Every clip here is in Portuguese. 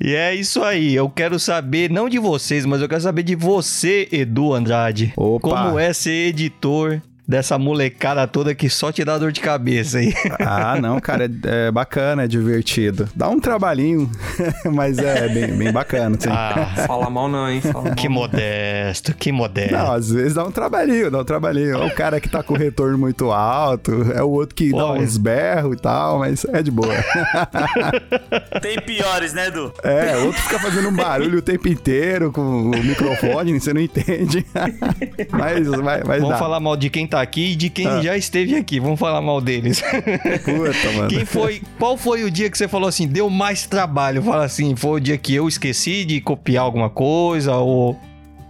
E é isso aí. Eu quero saber, não de vocês, mas eu quero saber de você, Edu Andrade. Opa. Como é ser editor dessa molecada toda que só te dá dor de cabeça aí. Ah, não, cara, é, é bacana, é divertido. Dá um trabalhinho, mas é bem, bem bacana, sim. Ah, Fala mal não, hein? Fala mal. que modesto, que modesto. Não, às vezes dá um trabalhinho, dá um trabalhinho. É o cara que tá com retorno muito alto, é o outro que dá Olha. uns berros e tal, mas é de boa. Tem piores, né, Edu? É, outro fica fazendo um barulho o tempo inteiro com o microfone, você não entende. mas vai, vai Vamos dar. falar mal de quem tá aqui e de quem Ah. já esteve aqui. Vamos falar mal deles. Puta, mano. Quem foi? Qual foi o dia que você falou assim, deu mais trabalho? Fala assim, foi o dia que eu esqueci de copiar alguma coisa ou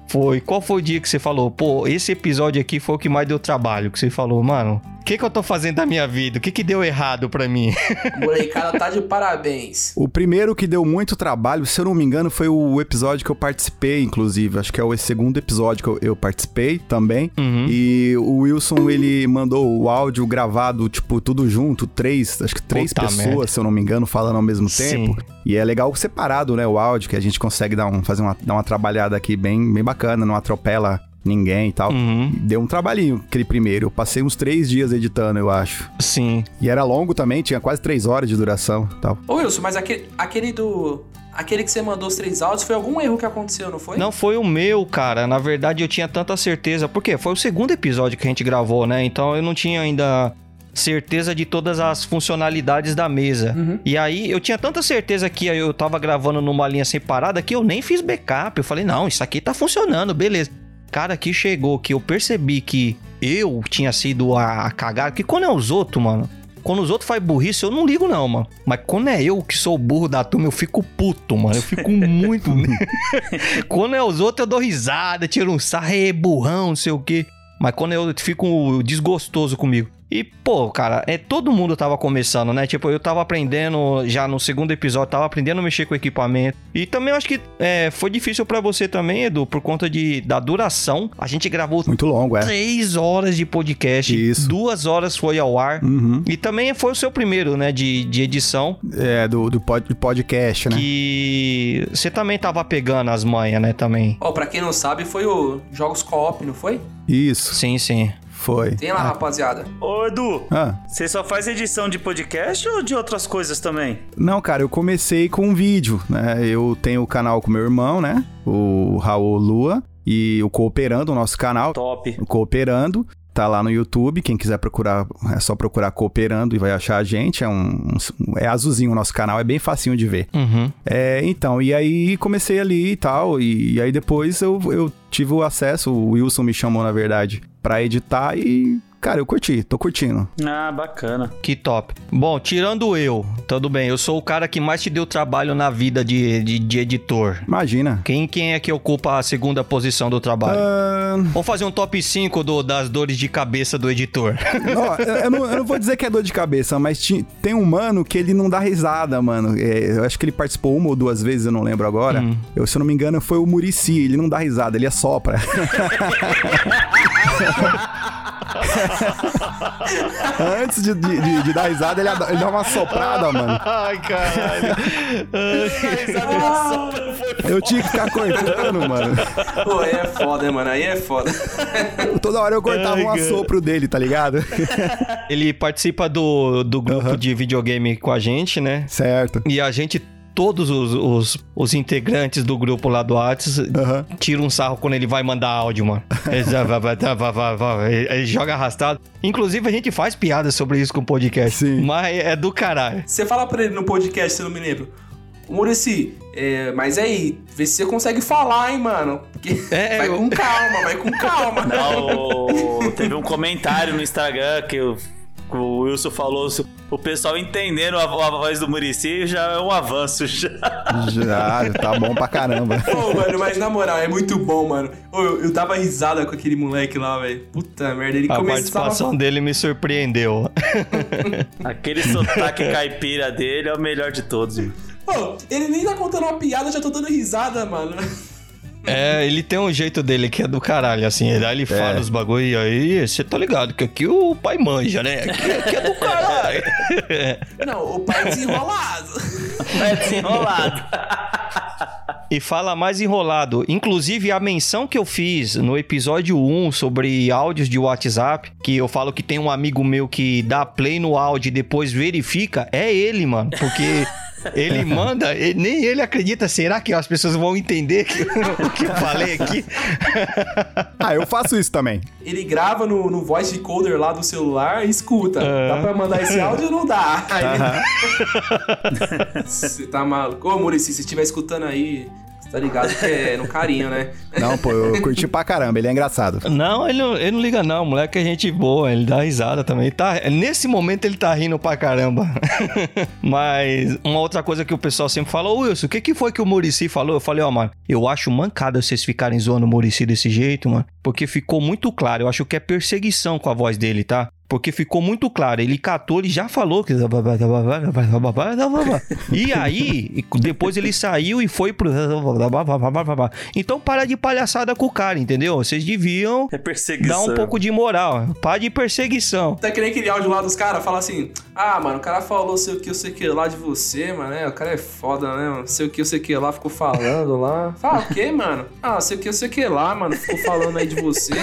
foi? Qual foi o dia que você falou, pô, esse episódio aqui foi o que mais deu trabalho? Que você falou, mano, que que eu tô fazendo da minha vida? O que que deu errado pra mim? Molecada tá de parabéns. O primeiro que deu muito trabalho, se eu não me engano, foi o episódio que eu participei, inclusive. Acho que é o segundo episódio que eu, eu participei também. Uhum. E o Wilson, ele mandou o áudio gravado, tipo, tudo junto, três, acho que três Puta pessoas, merda. se eu não me engano, falando ao mesmo Sim. tempo. E é legal separado, né, o áudio, que a gente consegue dar, um, fazer uma, dar uma trabalhada aqui bem, bem bacana, não atropela ninguém e tal. Uhum. Deu um trabalhinho aquele primeiro. Eu passei uns três dias editando, eu acho. Sim. E era longo também, tinha quase três horas de duração e tal. Ô Wilson, mas aquele, aquele do. Aquele que você mandou os três áudios foi algum erro que aconteceu, não foi? Não foi o meu, cara. Na verdade, eu tinha tanta certeza. Porque foi o segundo episódio que a gente gravou, né? Então eu não tinha ainda certeza de todas as funcionalidades da mesa. Uhum. E aí eu tinha tanta certeza que eu tava gravando numa linha separada que eu nem fiz backup. Eu falei, não, isso aqui tá funcionando, beleza. Cara, que chegou que eu percebi que eu tinha sido a, a cagada. Que quando é os outros, mano. Quando os outros fazem burrice, eu não ligo, não, mano. Mas quando é eu que sou o burro da turma, eu fico puto, mano. Eu fico muito. quando é os outros, eu dou risada, tiro um sarro, "Ê, burrão, não sei o quê. Mas quando eu fico desgostoso comigo. E, pô, cara, é, todo mundo tava começando, né? Tipo, eu tava aprendendo, já no segundo episódio, tava aprendendo a mexer com equipamento. E também eu acho que é, foi difícil pra você também, Edu, por conta de, da duração. A gente gravou Muito longo, é. três horas de podcast. Isso. Duas horas foi ao ar. Uhum. E também foi o seu primeiro, né, de, de edição. É, do, do pod- do podcast, né? Que você também tava pegando as manhas, né, também. Ó, pra quem não sabe, foi o Jogos Co-op, não foi? Isso, Sim, sim. Foi. Tem lá, rapaziada. Ô, Edu, Ah, você só faz edição de podcast ou de outras coisas também? não, cara, eu comecei com um vídeo, né? Eu tenho o canal com meu irmão, né? O Raul Lua. E o Cooperando, o nosso canal. Top. O Cooperando. Tá lá no YouTube, quem quiser procurar, é só procurar Cooperando e vai achar a gente. É um, um- é azulzinho o nosso canal, é bem facinho de ver. Uhum. É, então, e aí comecei ali e tal, e, e aí depois eu, eu tive o acesso, o Wilson me chamou, na verdade, pra editar e, cara, eu curti, tô curtindo. Ah, bacana. Que top. Bom, tirando eu, tudo bem. Eu sou o cara que mais te deu trabalho na vida de, de, de editor. Imagina. Quem, quem é que ocupa a segunda posição do trabalho? Ah, Vamos fazer um top 5 do, das dores de cabeça do editor. ó, eu, eu não, eu não vou dizer que é dor de cabeça, mas ti- tem um mano que ele não dá risada, mano. É, eu acho que ele participou uma ou duas vezes, eu não lembro agora. Hum. Eu, se eu não me engano, foi o Murici. Ele não dá risada, ele assopra. Antes de, de- de- de dar risada, ele, ele dá uma soprada, mano. Ai, caralho. Eu tinha que ficar cortando, mano. Pô, aí é foda, hein, mano. Aí é foda. Toda hora eu cortava Ai, um assopro dele, tá ligado? Ele participa do, do grupo de videogame com a gente, né? certo. E a gente, todos os, os, os integrantes do grupo lá do Whats, Aham. tira um sarro quando ele vai mandar áudio, mano. Ele, joga arrastado. Inclusive, a gente faz piada sobre isso com o podcast. Sim. Mas é do caralho. Você fala pra ele no podcast, se eu não me lembro. Murici, é, mas aí, vê se você consegue falar, hein, mano. Porque É, vai eu- com calma, vai com calma. Não, teve um comentário no Instagram que o, que o Wilson falou. O pessoal entendendo a, a voz do Murici já é um avanço. Já. Já, tá bom pra caramba. Ô, mano, mas na moral, é muito bom, mano. Eu, eu tava risada com aquele moleque lá, velho. Puta merda, ele A começava... participação dele me surpreendeu. Aquele sotaque caipira dele é o melhor de todos. viu? Pô, ele nem tá contando uma piada, eu já tô dando risada, mano. É, ele tem um jeito dele que é do caralho, assim. Ele, aí ele fala os bagulho e aí, você tá ligado que aqui o pai manja, né? Aqui, aqui é do caralho. Não, o pai desenrolado. É desenrolado. E fala mais enrolado. Inclusive, a menção que eu fiz no episódio 1 sobre áudios de WhatsApp, que eu falo que tem um amigo meu que dá play no áudio e depois verifica, é ele, mano. Porque. Ele manda, ele- nem ele acredita. Será que as pessoas vão entender que- o que eu falei aqui? Ah, eu faço isso também. Ele grava no, no voice recorder lá do celular e escuta. É. Dá pra mandar esse áudio ou não dá? Aí ele- Você tá maluco? Ô, Murici, se estiver escutando aí, tá ligado que é no carinho, né? Não, pô, eu curti pra caramba, ele é engraçado. Não, ele não, ele não liga, não. O moleque é gente boa, ele dá risada também. Ele Tá, nesse momento ele tá rindo pra caramba. Mas uma outra coisa que o pessoal sempre fala, ô Wilson, o que, que foi que o Murici falou? Eu falei, ó, mano, eu acho mancada vocês ficarem zoando o Murici desse jeito, mano. Porque ficou muito claro. Eu acho que é perseguição com a voz dele, tá? Porque ficou muito claro. Ele catou, ele já falou que. E aí, depois ele saiu e foi pro. Então para de palhaçada com o cara, entendeu? Vocês deviam É perseguição. dar um pouco de moral. Para de perseguição. Tá que nem aquele áudio lá dos caras, fala assim: Ah, mano, o cara falou sei o que, eu sei o que lá de você, mano. É, o cara é foda, né, mano? Sei o que, eu sei o que lá, ficou falando lá. Fala o quê, mano? Ah, sei o que, eu sei o que lá, mano. Ficou falando aí de você.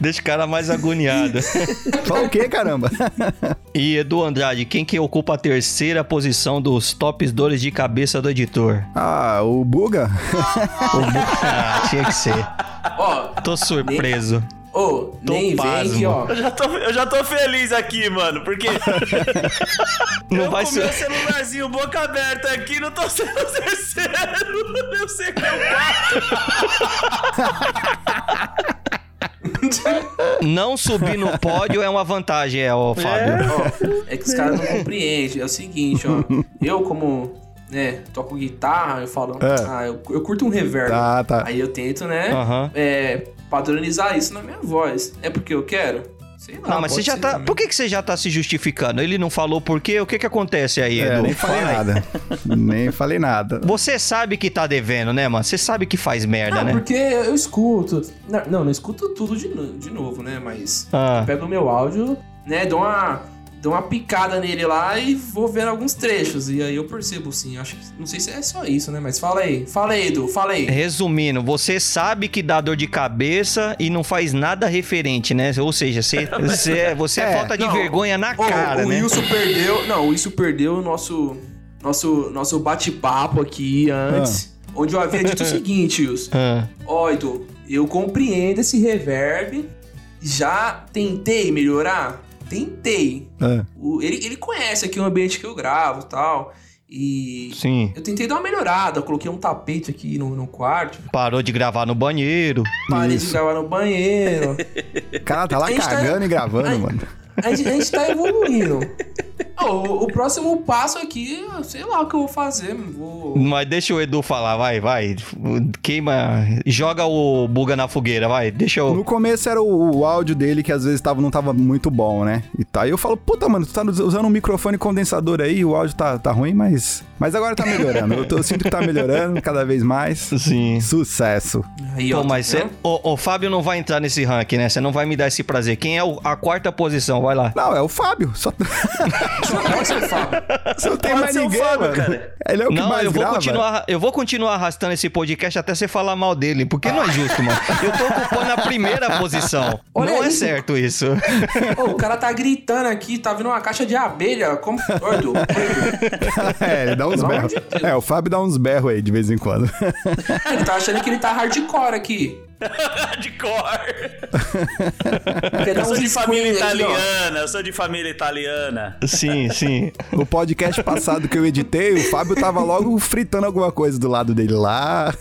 Deixa o cara mais agoniado. Fala o quê, caramba? e Edu Andrade, quem que ocupa a terceira posição dos tops dores de cabeça do editor? Ah, o Buga? Ah, tinha que ser. Ó, Tô surpreso. ô, Tô nem vem pasmo. que, ó. Eu já, tô, eu já tô feliz aqui, mano, porque Não eu vai com ser. meu celularzinho boca aberta aqui, não tô sendo terceiro. Eu sei que é o quarto. Não subir no pódio é uma vantagem, é, ó, Fábio. Ó, é que os caras não compreendem. É o seguinte, ó. Eu, como, né, toco guitarra, eu falo, É. ah, eu, eu curto um reverb. Tá, tá. Aí eu tento, né, é, padronizar isso na minha voz. É porque eu quero? Sei lá. Não, mas você já tá. também. Por que, que você já tá se justificando? Ele não falou por quê? O que que acontece aí, É, Edu? nem falei Fala nada. nem falei nada. Você sabe que tá devendo, né, mano? Você sabe que faz merda, Ah, né? porque eu escuto. Não, não, não escuto tudo de, de novo, né? Mas Ah. eu pego o meu áudio, né? Dou uma, dou uma picada nele lá e vou vendo alguns trechos. E aí eu percebo, sim. Acho que. Não sei se é só isso, né? Mas fala aí. Fala aí, Edu. Fala aí. Resumindo, você sabe que dá dor de cabeça e não faz nada referente, né? Ou seja, você, você, é- você é, É, falta de não. vergonha na Ô, cara, o né? Wilson perdeu. Não, o Wilson perdeu o nosso, nosso, nosso bate-papo aqui antes. Onde eu havia dito o seguinte, Wilson. Ah, Ó, Edu, eu compreendo esse reverb. Já tentei melhorar? Tentei. Ah, O- ele, ele conhece aqui o ambiente que eu gravo e tal. E sim. eu tentei dar uma melhorada. Eu coloquei um tapete aqui no, no quarto. Parou de gravar no banheiro. Parei de Isso. gravar no banheiro. cara tá lá tá- cagando e gravando, Ai. mano. A gente, a gente tá evoluindo. O, o próximo passo aqui, eu sei lá o que eu vou fazer. Vou... Mas deixa o Edu falar, vai, vai. Queima. Joga o buga na fogueira, vai. Deixa eu. No começo era o, o áudio dele que às vezes tava, não tava muito bom, né? E tá. Aí eu falo, puta, mano, tu tá usando um microfone condensador aí, o áudio tá, tá ruim, mas. Mas agora tá melhorando. Eu, tô- eu sinto que tá melhorando cada vez mais. Sim. Sucesso. Aí, Pô, tá mas cê, vendo? o, o Fábio não vai entrar nesse ranking, né? Você não vai me dar esse prazer. Quem é o- a quarta posição? Vai lá. Não, é o Fábio. Só, Só pode ser o Fábio. só não tem Pode mais ninguém, Fábio, mano. cara. Ele é o que não, mais eu vou, grava. continuar, eu vou continuar arrastando esse podcast até você falar mal dele, porque não é justo, mano. Eu tô ocupando a primeira posição. Olha não é isso. certo isso. Ô, o cara tá gritando aqui, tá vindo uma caixa de abelha. Como. Edu. É, ele dá uns berros. É, o Fábio dá uns berros aí de vez em quando. Ele tá achando que ele tá hardcore aqui. de cor. Eu sou de família italiana, eu sou de família italiana. Sim, sim. O podcast passado que eu editei, o Fábio tava logo fritando alguma coisa do lado dele lá.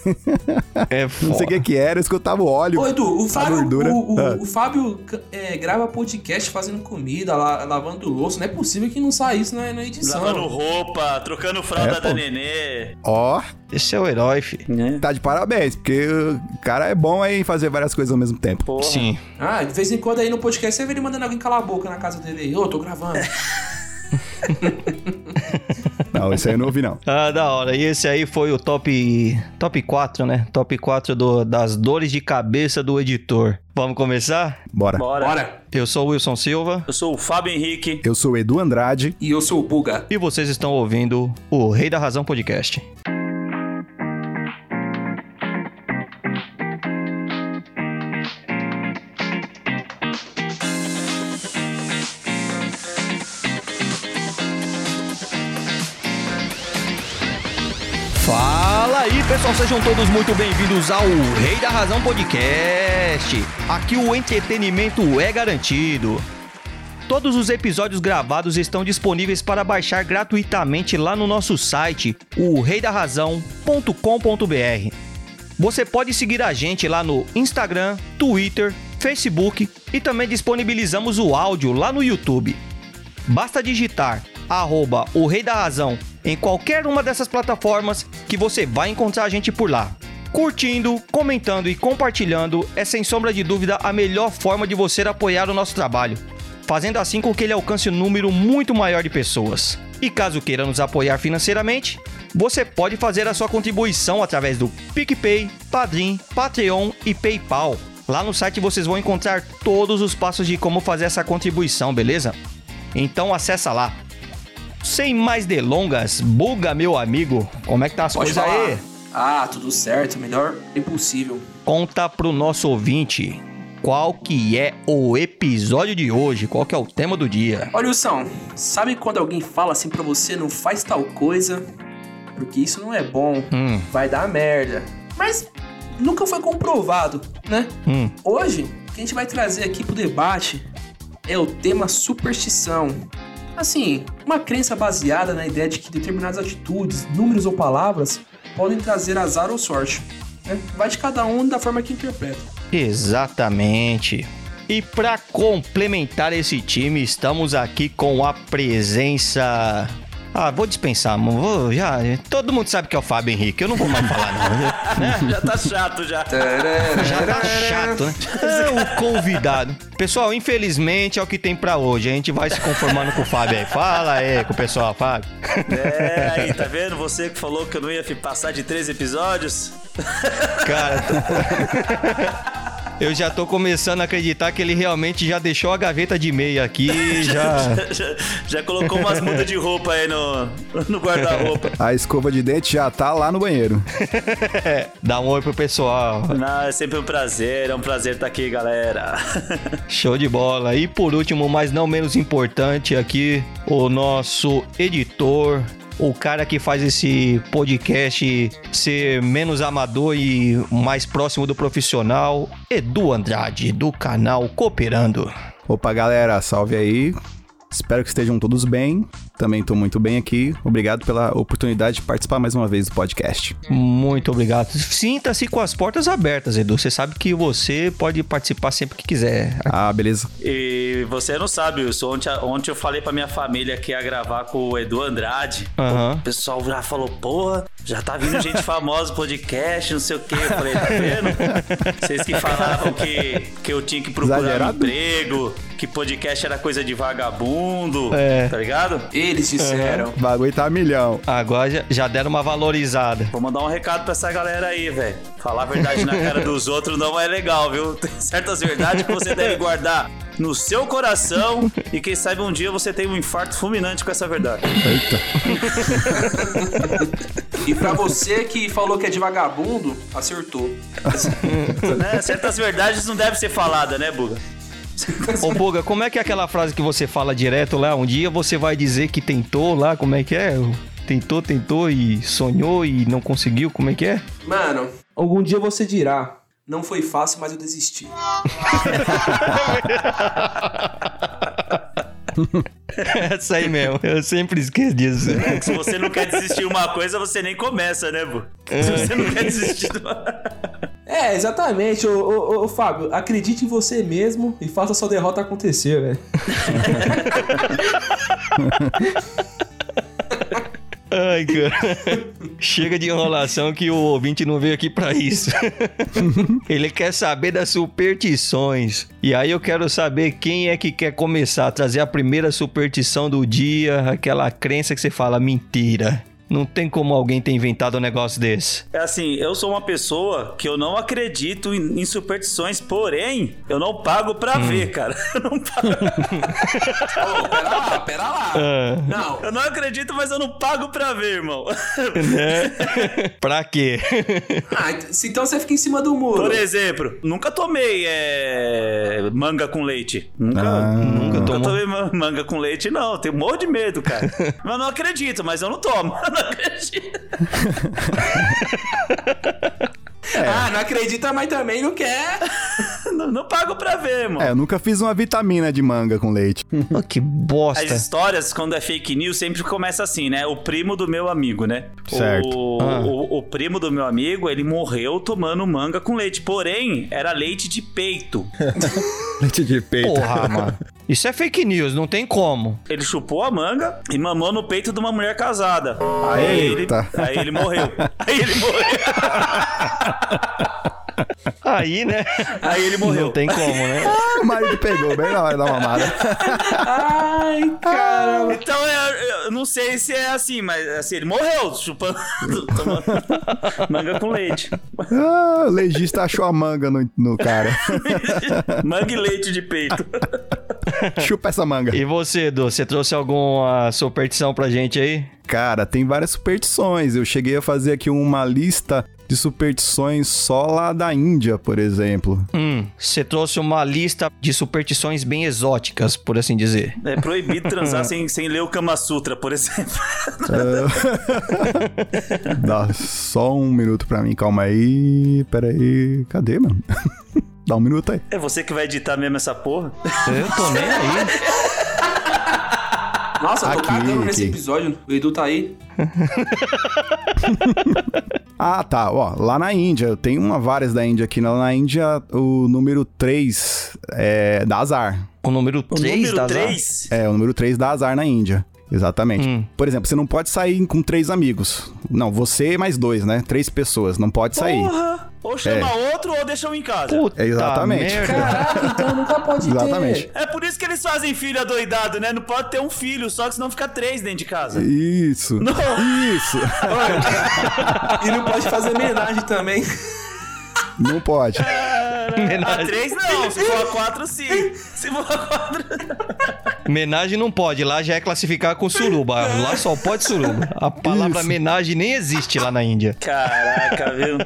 É Não sei o foda. que que era, eu escutava o óleo. Ô, Edu, o Fábio, o, o- Ah. o Fábio é, grava podcast fazendo comida, la- lavando louça. Não é possível que não saia isso na, na edição. Lavando roupa, trocando fralda É, da nenê. Ó, Esse é o herói, fi. tá de parabéns, porque o cara é bom aí em fazer várias coisas ao mesmo tempo. Porra. Sim. Ah, de vez em quando aí no podcast você vê ele mandando alguém calar a boca na casa dele aí. Ô, tô gravando. Não, isso aí eu não ouvi, não. Ah, da hora. E esse aí foi o top top 4, né? Top 4 do, das dores de cabeça do editor. Vamos começar? Bora. Bora. Bora. Eu sou o Wilson Silva Eu sou o Fábio Henrique. Eu sou o Edu Andrade. E eu sou o Buga. e vocês estão ouvindo o Rei da Razão Podcast. Pessoal, sejam todos muito bem-vindos ao Rei da Razão Podcast. Aqui o entretenimento é garantido. Todos os episódios gravados estão disponíveis para baixar gratuitamente lá no nosso site, o reidarrazão.com.br. Você pode seguir a gente lá no Instagram, Twitter, Facebook e também disponibilizamos o áudio lá no YouTube. Basta digitar arroba o Rei da Razão em qualquer uma dessas plataformas que você vai encontrar a gente por lá. Curtindo, comentando e compartilhando é sem sombra de dúvida a melhor forma de você apoiar o nosso trabalho, fazendo assim com que ele alcance um número muito maior de pessoas. E caso queira nos apoiar financeiramente, você pode fazer a sua contribuição através do PicPay, Padrim, Patreon e PayPal. Lá no site vocês vão encontrar todos os passos de como fazer essa contribuição, beleza? Então acessa lá sem mais delongas, Buga, meu amigo, como é que tá as Pode coisas falar. aí? Ah, tudo certo. Melhor impossível. Conta pro nosso ouvinte qual que é o episódio de hoje, qual que é o tema do dia. Olha, Wilson, sabe quando alguém fala assim pra você, não faz tal coisa, porque isso não é bom, Hum, vai dar merda. Mas nunca foi comprovado, né? hum, Hoje, o que a gente vai trazer aqui pro debate é o tema superstição. Assim, uma crença baseada na ideia de que determinadas atitudes, números ou palavras podem trazer azar ou sorte. né? Vai de cada um da forma que interpreta. exatamente. E para complementar esse time, estamos aqui com a presença. Ah, vou dispensar. Vou, já, todo mundo sabe que é o Fábio Henrique. Eu não vou mais falar, não. né? Já tá chato já. Já tá chato, né? É o convidado. Pessoal, infelizmente é o que tem pra hoje. A gente vai se conformando com o Fábio aí. Fala aí com o pessoal, Fábio. É, aí, tá vendo? Você que falou que eu não ia passar de três episódios. Cara, tô- eu já tô começando a acreditar que ele realmente já deixou a gaveta de meia aqui, já. Já, já colocou umas mudas de roupa aí no, no guarda-roupa. A escova de dente já tá lá no banheiro. Dá um oi pro pessoal. Não, é sempre um prazer, é um prazer estar aqui, galera. Show de bola. E por último, mas não menos importante, aqui o nosso editor, o cara que faz esse podcast ser menos amador e mais próximo do profissional, Edu Andrade, do canal Cooperando. Opa, galera, salve aí. Espero que estejam todos bem. Também tô muito bem aqui. Obrigado pela oportunidade de participar mais uma vez do podcast. Muito obrigado. Sinta-se com as portas abertas, Edu. Você sabe que você pode participar sempre que quiser. Ah, beleza. E você não sabe, Wilson, ontem, ontem eu falei pra minha família que ia gravar com o Edu Andrade. Aham. O pessoal já falou, porra, já tá vindo gente famosa no podcast, não sei o quê. Eu falei, tá vendo? Vocês que falavam que, que eu tinha que procurar um Exagerado. emprego, que podcast era coisa de vagabundo, É. tá ligado? Eles disseram. O bagulho tá a milhão. Agora já, já deram uma valorizada. Vou mandar um recado pra essa galera aí, velho. Falar a verdade na cara dos outros não é legal, viu? Tem certas verdades que você deve guardar no seu coração e quem sabe um dia você tem um infarto fulminante com essa verdade. E pra você que falou que é de vagabundo, acertou. né? Certas verdades não devem ser faladas, né, Buga? Ô, Buga, como é que é aquela frase que você fala direto lá? Um dia você vai dizer que tentou lá, como é que é? Tentou, tentou e sonhou e não conseguiu, como é que é? Mano, algum dia você dirá. Não foi fácil, mas eu desisti. Essa aí mesmo. Eu sempre esqueço disso. Se você não quer desistir de uma coisa, você nem começa, né, Bu? Se você não quer desistir de uma... É, exatamente. Ô, ô, ô, ô, Fábio, acredite em você mesmo e faça sua derrota acontecer, velho. Ai, cara. Chega de enrolação que o ouvinte não veio aqui pra isso. Ele quer saber das superstições. E aí eu quero saber quem é que quer começar a trazer a primeira superstição do dia, aquela crença que você fala mentira. Não tem como alguém ter inventado um negócio desse. É assim, eu sou uma pessoa que eu não acredito em, em superstições, porém, eu não pago pra ver, cara. Eu não, pago- Ô, pera lá, pera lá. Ah, Não, eu não acredito, mas eu não pago pra ver, irmão. né? pra quê? ah, então você fica em cima do muro. Por exemplo, nunca tomei é, manga com leite. Nunca, Ah. Nunca nunca tomei ma- manga com leite, não. Tenho um monte de medo, cara. mas eu não acredito, mas eu não tomo. Não acredita. Ah, não acredita, mas também não quer. Não, não pago pra ver, mano. É, eu nunca fiz uma vitamina de manga com leite. Oh, que bosta. As histórias, quando é fake news, sempre começa assim, né? O primo do meu amigo, né? Certo. O, Ah. o, o primo do meu amigo, ele morreu tomando manga com leite. Porém, era leite de peito. Leite de peito. Porra, mano. Isso é fake news, não tem como. Ele chupou a manga e mamou no peito de uma mulher casada. Aí ele, Eita. aí ele morreu. Aí ele morreu. Aí, né? Aí ele morreu. Não tem como, né? Ah, o marido pegou bem na hora da mamada. Ai, caramba. Então eu, eu não sei se é assim, mas assim, ele morreu chupando tomando manga com leite. Ah, o legista achou a manga no, no cara. Manga e leite de peito. Chupa essa manga. E você, Edu, você trouxe alguma superstição pra gente aí? Cara, tem várias superstições. Eu cheguei a fazer aqui uma lista de superstições só lá da Índia, por exemplo. Hum, você trouxe uma lista de superstições bem exóticas, por assim dizer. É proibido transar sem, sem ler o Kama Sutra, por exemplo. Dá só um minuto pra mim, calma aí. Pera aí. Cadê, mano? Dá um minuto aí. É você que vai editar mesmo essa porra? Eu tô nem aí. Nossa, eu tô Aqui, cagando nesse aqui. episódio. O Edu tá aí. Ah, tá. Ó, lá na Índia, eu tenho uma várias da Índia aqui. Lá na Índia, o número 3 é da azar. O número O 3 número da 3? É, o número 3 dá azar na Índia. Exatamente. Hum. Por exemplo, você não pode sair com três amigos. Não, você mais dois, né? Três pessoas. Não pode sair. Porra! Ou chama outro ou deixa um em casa. Puta Exatamente. merda. Caraca, então nunca pode Exatamente. ter. É por isso que eles fazem filho adoidado, né? Não pode ter um filho só, que senão fica três dentro de casa. Isso. Não. Isso. E não pode fazer homenagem também. Não pode. A Homenagem, três não, se for a quatro sim. Se for a quatro. homenagem não pode, lá já é classificar com suruba. Lá só pode suruba. A palavra Isso. homenagem nem existe lá na Índia. Caraca, viu?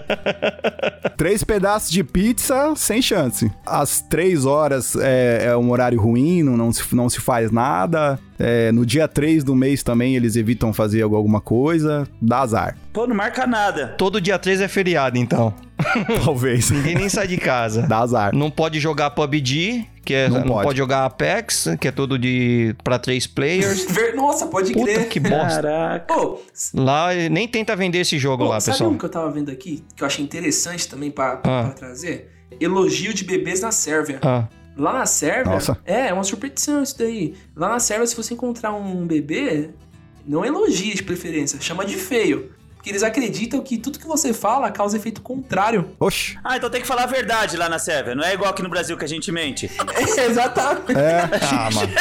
Três pedaços de pizza, sem chance. Às três horas é, é um horário ruim, não, não, se, não se faz nada. É, no dia 3 do mês também eles evitam fazer alguma coisa. Dá azar. Pô, não marca nada. Todo dia 3 é feriado, então. Talvez. Ninguém nem sai de casa. Dá azar. Não pode jogar PUBG, que é, Não não, pode. pode. jogar Apex, que é tudo de para três players. Nossa, pode Puta crer. que bosta. Caraca. Pô, Lá nem tenta vender esse jogo pô, lá, sabe pessoal. um que eu tava vendo aqui, que eu achei interessante também pra, Ah. pra trazer? Elogio de bebês na Sérvia. Ah, Lá na Sérvia. Nossa. É, é uma superstição isso daí. Lá na Sérvia, se você encontrar um bebê, não elogie de preferência, chama de feio. Porque eles acreditam que tudo que você fala causa efeito contrário. Oxi. Ah, então tem que falar a verdade lá na Sérvia. Não é igual aqui no Brasil que a gente mente. Exatamente. É. ah, mano.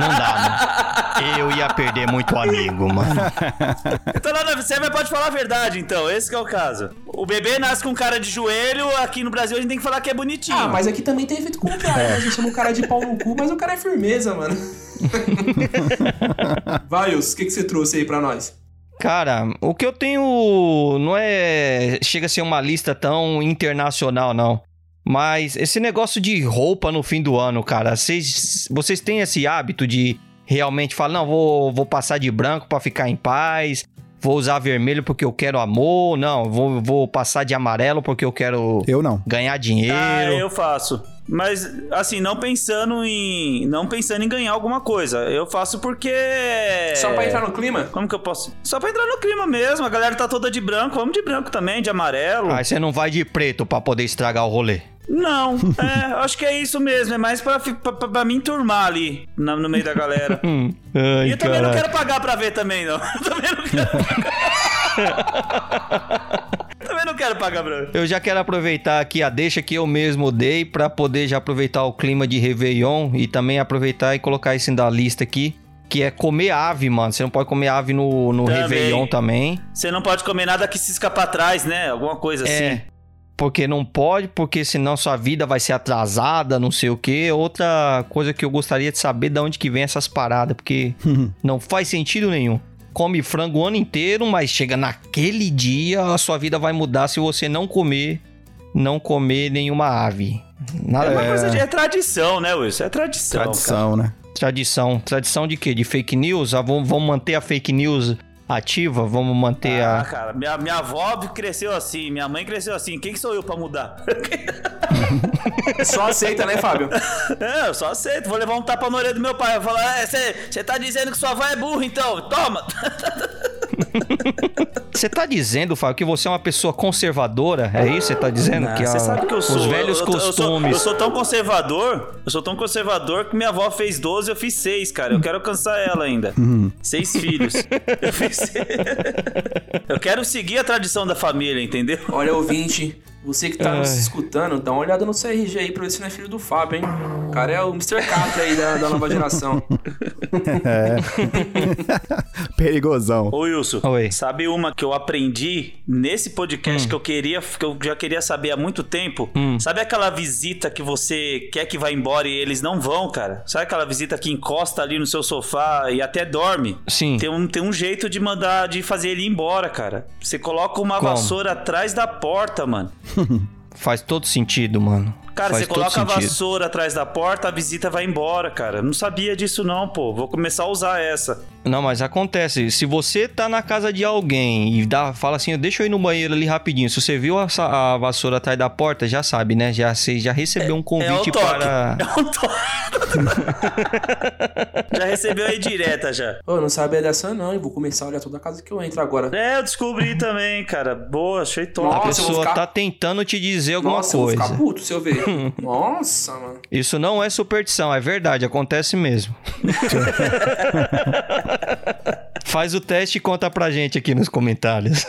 Não dá, mano. Eu ia perder muito amigo, mano. Então lá na Sérvia pode falar a verdade, então. Esse que é o caso. O bebê nasce com cara de joelho, aqui no Brasil a gente tem que falar que é bonitinho. Ah, mas aqui também tem efeito contrário, né? A gente chama o cara de pau no cu, mas o cara é firmeza, mano. Vai, Wilson, o que, que você trouxe aí pra nós? Cara, o que eu tenho não é. Chega a ser uma lista tão internacional, não. Mas esse negócio de roupa no fim do ano, cara, vocês, vocês têm esse hábito de realmente falar, não, vou, vou passar de branco pra ficar em paz, vou usar vermelho porque eu quero amor, não, vou, vou passar de amarelo porque eu quero Eu não. ganhar dinheiro. Ah, eu faço. Mas, assim, não pensando em. Não pensando em ganhar alguma coisa. Eu faço porque. Só pra entrar no clima? Como que eu posso? Só pra entrar no clima mesmo. A galera tá toda de branco. Vamos de branco também, de amarelo. Aí você não vai de preto pra poder estragar o rolê. Não, é, acho que é isso mesmo. É mais pra, pra, pra- pra me enturmar ali na- no meio da galera. Ai, E eu também não quero pagar pra ver também, não. Eu também não quero pagar. Também não quero pagar ver. Eu já quero aproveitar aqui a deixa que eu mesmo dei pra poder já aproveitar o clima de Réveillon e também aproveitar e colocar isso da lista aqui, que é comer ave, mano. Você não pode comer ave no, no Também. Réveillon também. Você não pode comer nada que cisca pra trás, né? Alguma coisa assim. É. Porque não pode, porque senão sua vida vai ser atrasada, não sei o que. Outra coisa que eu gostaria de saber de onde que vem essas paradas, porque não faz sentido nenhum. Come frango o ano inteiro, mas chega naquele dia, a sua vida vai mudar se você não comer, não comer nenhuma ave. Nada É uma é... coisa de é tradição, né, Wilson? É tradição. Tradição, né? Tradição. Tradição de quê? De fake news? Ah, vamos, vamos manter a fake news ativa? Vamos manter Ah, a. cara, minha, minha avó cresceu assim, minha mãe cresceu assim. Quem que sou eu pra mudar? Só aceita, né, Fábio? É, eu só aceito. Vou levar um tapa na orelha do meu pai. Vou falar, você tá dizendo que sua avó é burra, então? Toma! Você tá dizendo, Fábio, que você é uma pessoa conservadora? É isso que você tá dizendo? Ah, que Você a- sabe que eu sou. Os velhos eu, eu, eu sou, costumes. eu sou tão conservador. Eu sou tão conservador que minha avó fez 12, eu fiz 6, cara. Eu quero alcançar ela ainda. Seis filhos. Eu fiz seis. Eu quero seguir a tradição da família, entendeu? Olha, ouvinte, você que tá nos Ai. escutando, dá uma olhada no CRG aí pra ver se não é filho do Fábio, hein? O cara é o Mr. Catra aí da, da nova geração. Perigosão. Ô Wilson, Oi. sabe uma que eu aprendi nesse podcast que eu queria, que eu já queria saber há muito tempo? Sabe aquela visita que você quer que vá embora e eles não vão, cara? Sabe aquela visita que encosta ali no seu sofá e até dorme? Sim. Tem um, tem um jeito de mandar, de fazer ele ir embora, cara. Você coloca uma Como? vassoura atrás da porta, mano. Faz todo sentido, mano. Cara, Faz você coloca a vassoura atrás da porta, a visita vai embora, cara. Não sabia disso não, pô. Vou começar a usar essa. Não, mas acontece. Se você tá na casa de alguém e dá, fala assim, deixa eu ir no banheiro ali rapidinho. Se você viu a, a vassoura atrás da porta, já sabe, né? Já, você já recebeu um É o convite toque. para. É um toque. já recebeu aí direta já. Ô, não sabia dessa não, e vou começar a olhar toda a casa que eu entro agora. É, eu descobri também, cara. Boa, achei top. A eu pessoa ficar- tá tentando te dizer alguma Nossa, eu vou coisa. ficar puto se eu ver. Nossa, mano. Isso não é superstição, é verdade, acontece mesmo. Faz o teste e conta pra gente aqui nos comentários.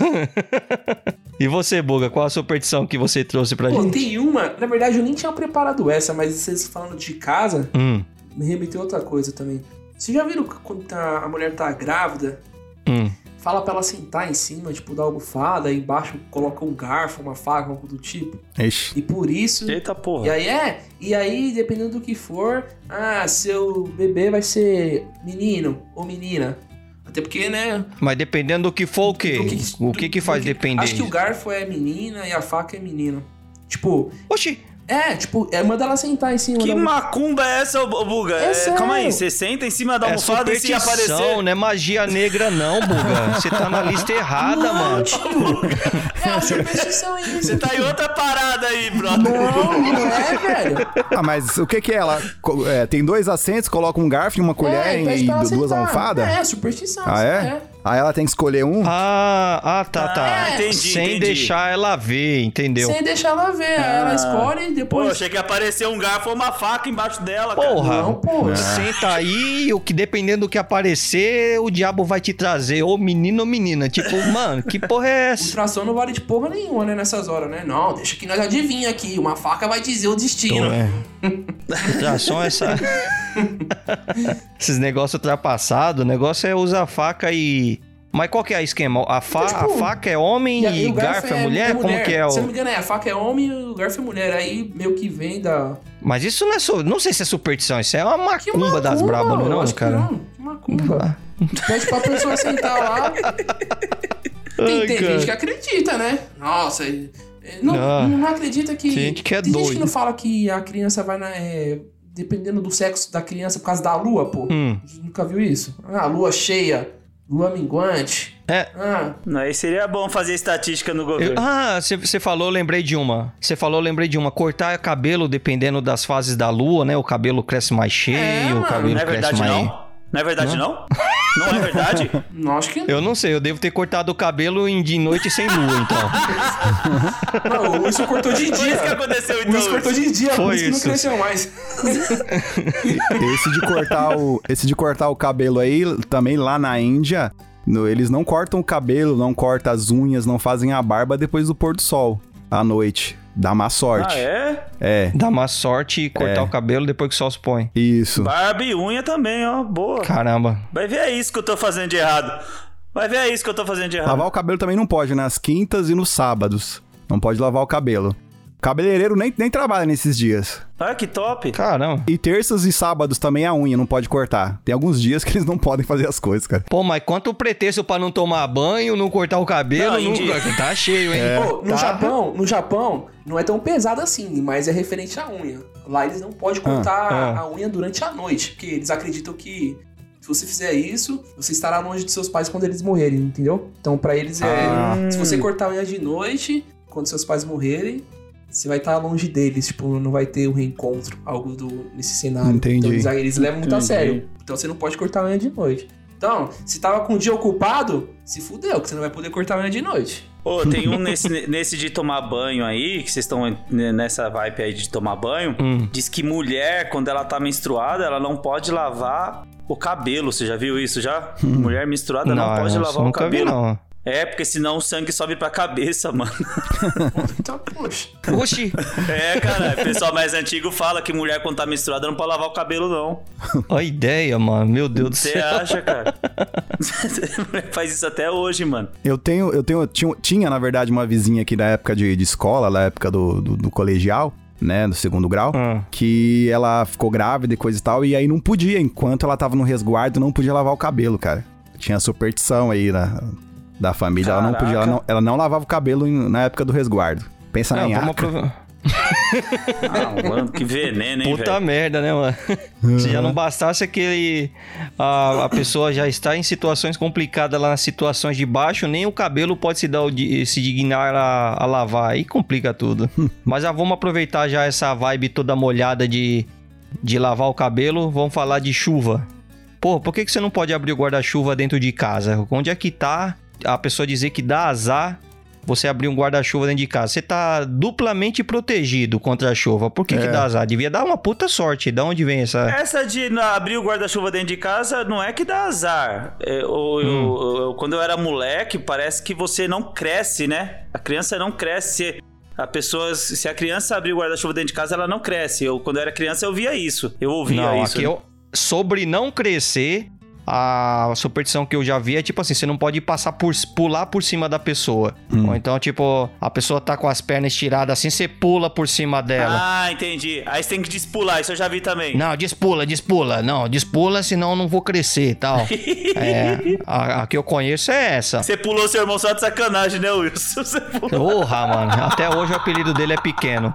e você, Buga, qual a superstição que você trouxe pra Pô, gente? tem uma, na verdade eu nem tinha preparado essa, mas vocês falando de casa, Hum, me remeteu a outra coisa também. Vocês já viram quando tá- a mulher tá grávida, hum. Fala pra ela sentar em cima, tipo, da almofada, e embaixo coloca um garfo, uma faca, algo do tipo. Ixi. E por isso. Eita E porra. aí é, e aí, dependendo do que for, ah, seu bebê vai ser menino ou menina. Até porque, né? Mas dependendo do que for o quê? do o que que faz depender? Acho que o garfo é menina e a faca é menino. Tipo, Oxi, é, tipo, é manda ela sentar em cima Que da macumba é essa, Buga? É É, calma aí, você senta em cima da é almofada e se superstição, aparecer. não é magia negra não, Buga. Você tá na lista errada, Não, mano. tio. É uma superstição isso. Você tá em outra parada aí, brother. Não, não é, velho. Ah, mas o que que é? Ela é, tem dois assentos, coloca um garfo e uma colher é, e, ela duas almofadas? É, superstição. Ah, isso é? Aí ela tem que escolher um? Ah, ah, tá, tá. Ah, entendi, Sem entendi. deixar ela ver, entendeu? Sem deixar ela ver. Aí ela escolhe e Pô, depois. achei que ia aparecer um garfo ou uma faca embaixo dela, cara. Porra, Não, pô. senta aí, o que dependendo do que aparecer, o diabo vai te trazer, ou menino ou menina. Tipo, mano, que porra é essa? Ultrassom não vale de porra nenhuma, né, nessas horas, né? Não, deixa que nós adivinha aqui. Uma faca vai dizer o destino. É. Ultrassom é essa. Esses negócios ultrapassados, o negócio é usar faca e. Mas qual que é o esquema? A, fa... Tipo, a faca é homem e, o garfo é, mulher? Como que é Se eu não o. me engano, é, a faca é homem e o garfo é mulher. Aí meio que vem da. Mas isso não é. Su... Não sei se é superstição, isso é uma Que macumba das brabas, não, eu não, cara? Não, macumba. Pede pra pessoa sentar lá. Tem, Ai, tem cara. gente que acredita, né? Nossa, é- é- não, Ah. não acredita que. Tem gente que é tem gente doido. que não fala que a criança vai na. é, dependendo do sexo da criança por causa da lua, pô. Hum. Gente Nunca viu isso? Ah, lua cheia, lua minguante. É. Ah, Aí seria bom fazer estatística no Eu- governo. ah, você falou, eu lembrei de uma. Você falou, eu lembrei de uma. Cortar cabelo dependendo das fases da lua, né? O cabelo cresce mais cheio, É, o cabelo não é cresce verdade, mais. não? Não é verdade, não? Não é verdade? não acho que Eu não sei, eu devo ter cortado o cabelo em de noite sem lua, então. não. O Wilson cortou de Foi isso que dia. aconteceu, O então. Wilson cortou de dia, Foi por isso que não isso. cresceu mais. Esse de cortar o, esse de cortar o cabelo aí, também lá na Índia, no- eles não cortam o cabelo, não cortam as unhas, não fazem a barba depois do pôr do sol, à noite. Dá má sorte. Ah, é? É, Dá má sorte e cortar É. o cabelo depois que o sol se põe. isso. Barba e unha também, ó. Boa. Caramba. Vai ver é isso que eu tô fazendo de errado. Vai ver é isso que eu tô fazendo de errado. Lavar o cabelo também não pode, nas quintas e nos sábados. Não pode lavar o cabelo. Cabeleireiro nem, nem trabalha nesses dias. Ah, que top. Caramba. E terças e sábados também a unha não pode cortar. Tem alguns dias que eles não podem fazer as coisas, cara. Pô, mas quanto pretexto pra não tomar banho, não cortar o cabelo, Não, não, tá cheio, hein? Pô, no Tá. Japão, no Japão, não é tão pesado assim, mas é referente à unha. Lá eles não podem cortar ah. a unha durante a noite, porque eles acreditam que Se você fizer isso, você estará longe de seus pais quando eles morrerem, entendeu? Então, pra eles é. Ah. Se você cortar a unha de noite, quando seus pais morrerem, você vai estar longe deles. Tipo, não vai ter um reencontro, algo do, nesse cenário. Entendi. Então, eles, eles levam muito a Entendi. sério. Então, você não pode cortar a unha de noite. Então, se tava com o dia ocupado, se fudeu, que você não vai poder cortar a unha de noite. Ô, tem um nesse, nesse de tomar banho aí, que vocês estão nessa vibe aí de tomar banho. Hum. Diz que mulher, quando ela tá menstruada, ela não pode lavar o cabelo. Você já viu isso já? Mulher menstruada não, pode eu lavar o nunca vi, cabelo. não. É, porque senão o sangue sobe pra cabeça, mano. Então, poxa. Oxi, É, cara, o pessoal mais antigo fala que mulher quando tá menstruada não pode lavar o cabelo, não. a ideia, mano. Meu Deus do Você céu. acha, cara? faz isso até hoje, mano. Eu tenho, eu tenho, tinha, tinha, na verdade, uma vizinha aqui da época de, de escola, da época do, do, do colegial, né, do segundo grau, Ah. que ela ficou grávida e coisa e tal, e aí não podia, enquanto ela tava no resguardo, não podia lavar o cabelo, cara. Tinha superstição aí na, da família, ela não podia, ela não, ela não lavava o cabelo em- na época do resguardo. Pensa na Não, vamos nhaca. Ah, mano, que veneno, hein, Puta velho? merda, né, mano? Se já não bastasse aquele. A, a pessoa já está em situações complicadas lá nas situações de baixo, nem o cabelo pode se, dar se dignar a, a lavar. Aí complica tudo. Mas já vamos aproveitar já essa vibe toda molhada de, de lavar o cabelo. Vamos falar de chuva. Pô, por que, que você não pode abrir o guarda-chuva dentro de casa? Onde é que tá a pessoa dizer que dá azar você abrir um guarda-chuva dentro de casa? Você tá duplamente protegido contra a chuva. Por que, que É. dá azar? Devia dar uma puta sorte. Da onde vem essa. Essa de abrir o guarda-chuva dentro de casa não é que dá azar. É, eu- eu- Hum. eu- quando eu era moleque, parece que você não cresce, né? A criança não cresce. A pessoa, se a criança abrir o guarda-chuva dentro de casa, ela não cresce. Eu, quando eu era criança, eu via isso. Eu ouvia Não, isso. aqui né? eu. Sobre não crescer, a superstição que eu já vi é tipo assim: você não pode passar por pular por cima da pessoa. Ou então, tipo, a pessoa tá com as pernas estiradas assim, você pula por cima dela. Ah, entendi. Aí você tem que despular, isso eu já vi também. Não, despula, despula. Não, despula, senão eu não vou crescer e tal. é, a, a que eu conheço é essa. Você pulou seu irmão só de sacanagem, né, Wilson? Você pulou. Porra, mano. Até hoje o apelido dele é pequeno.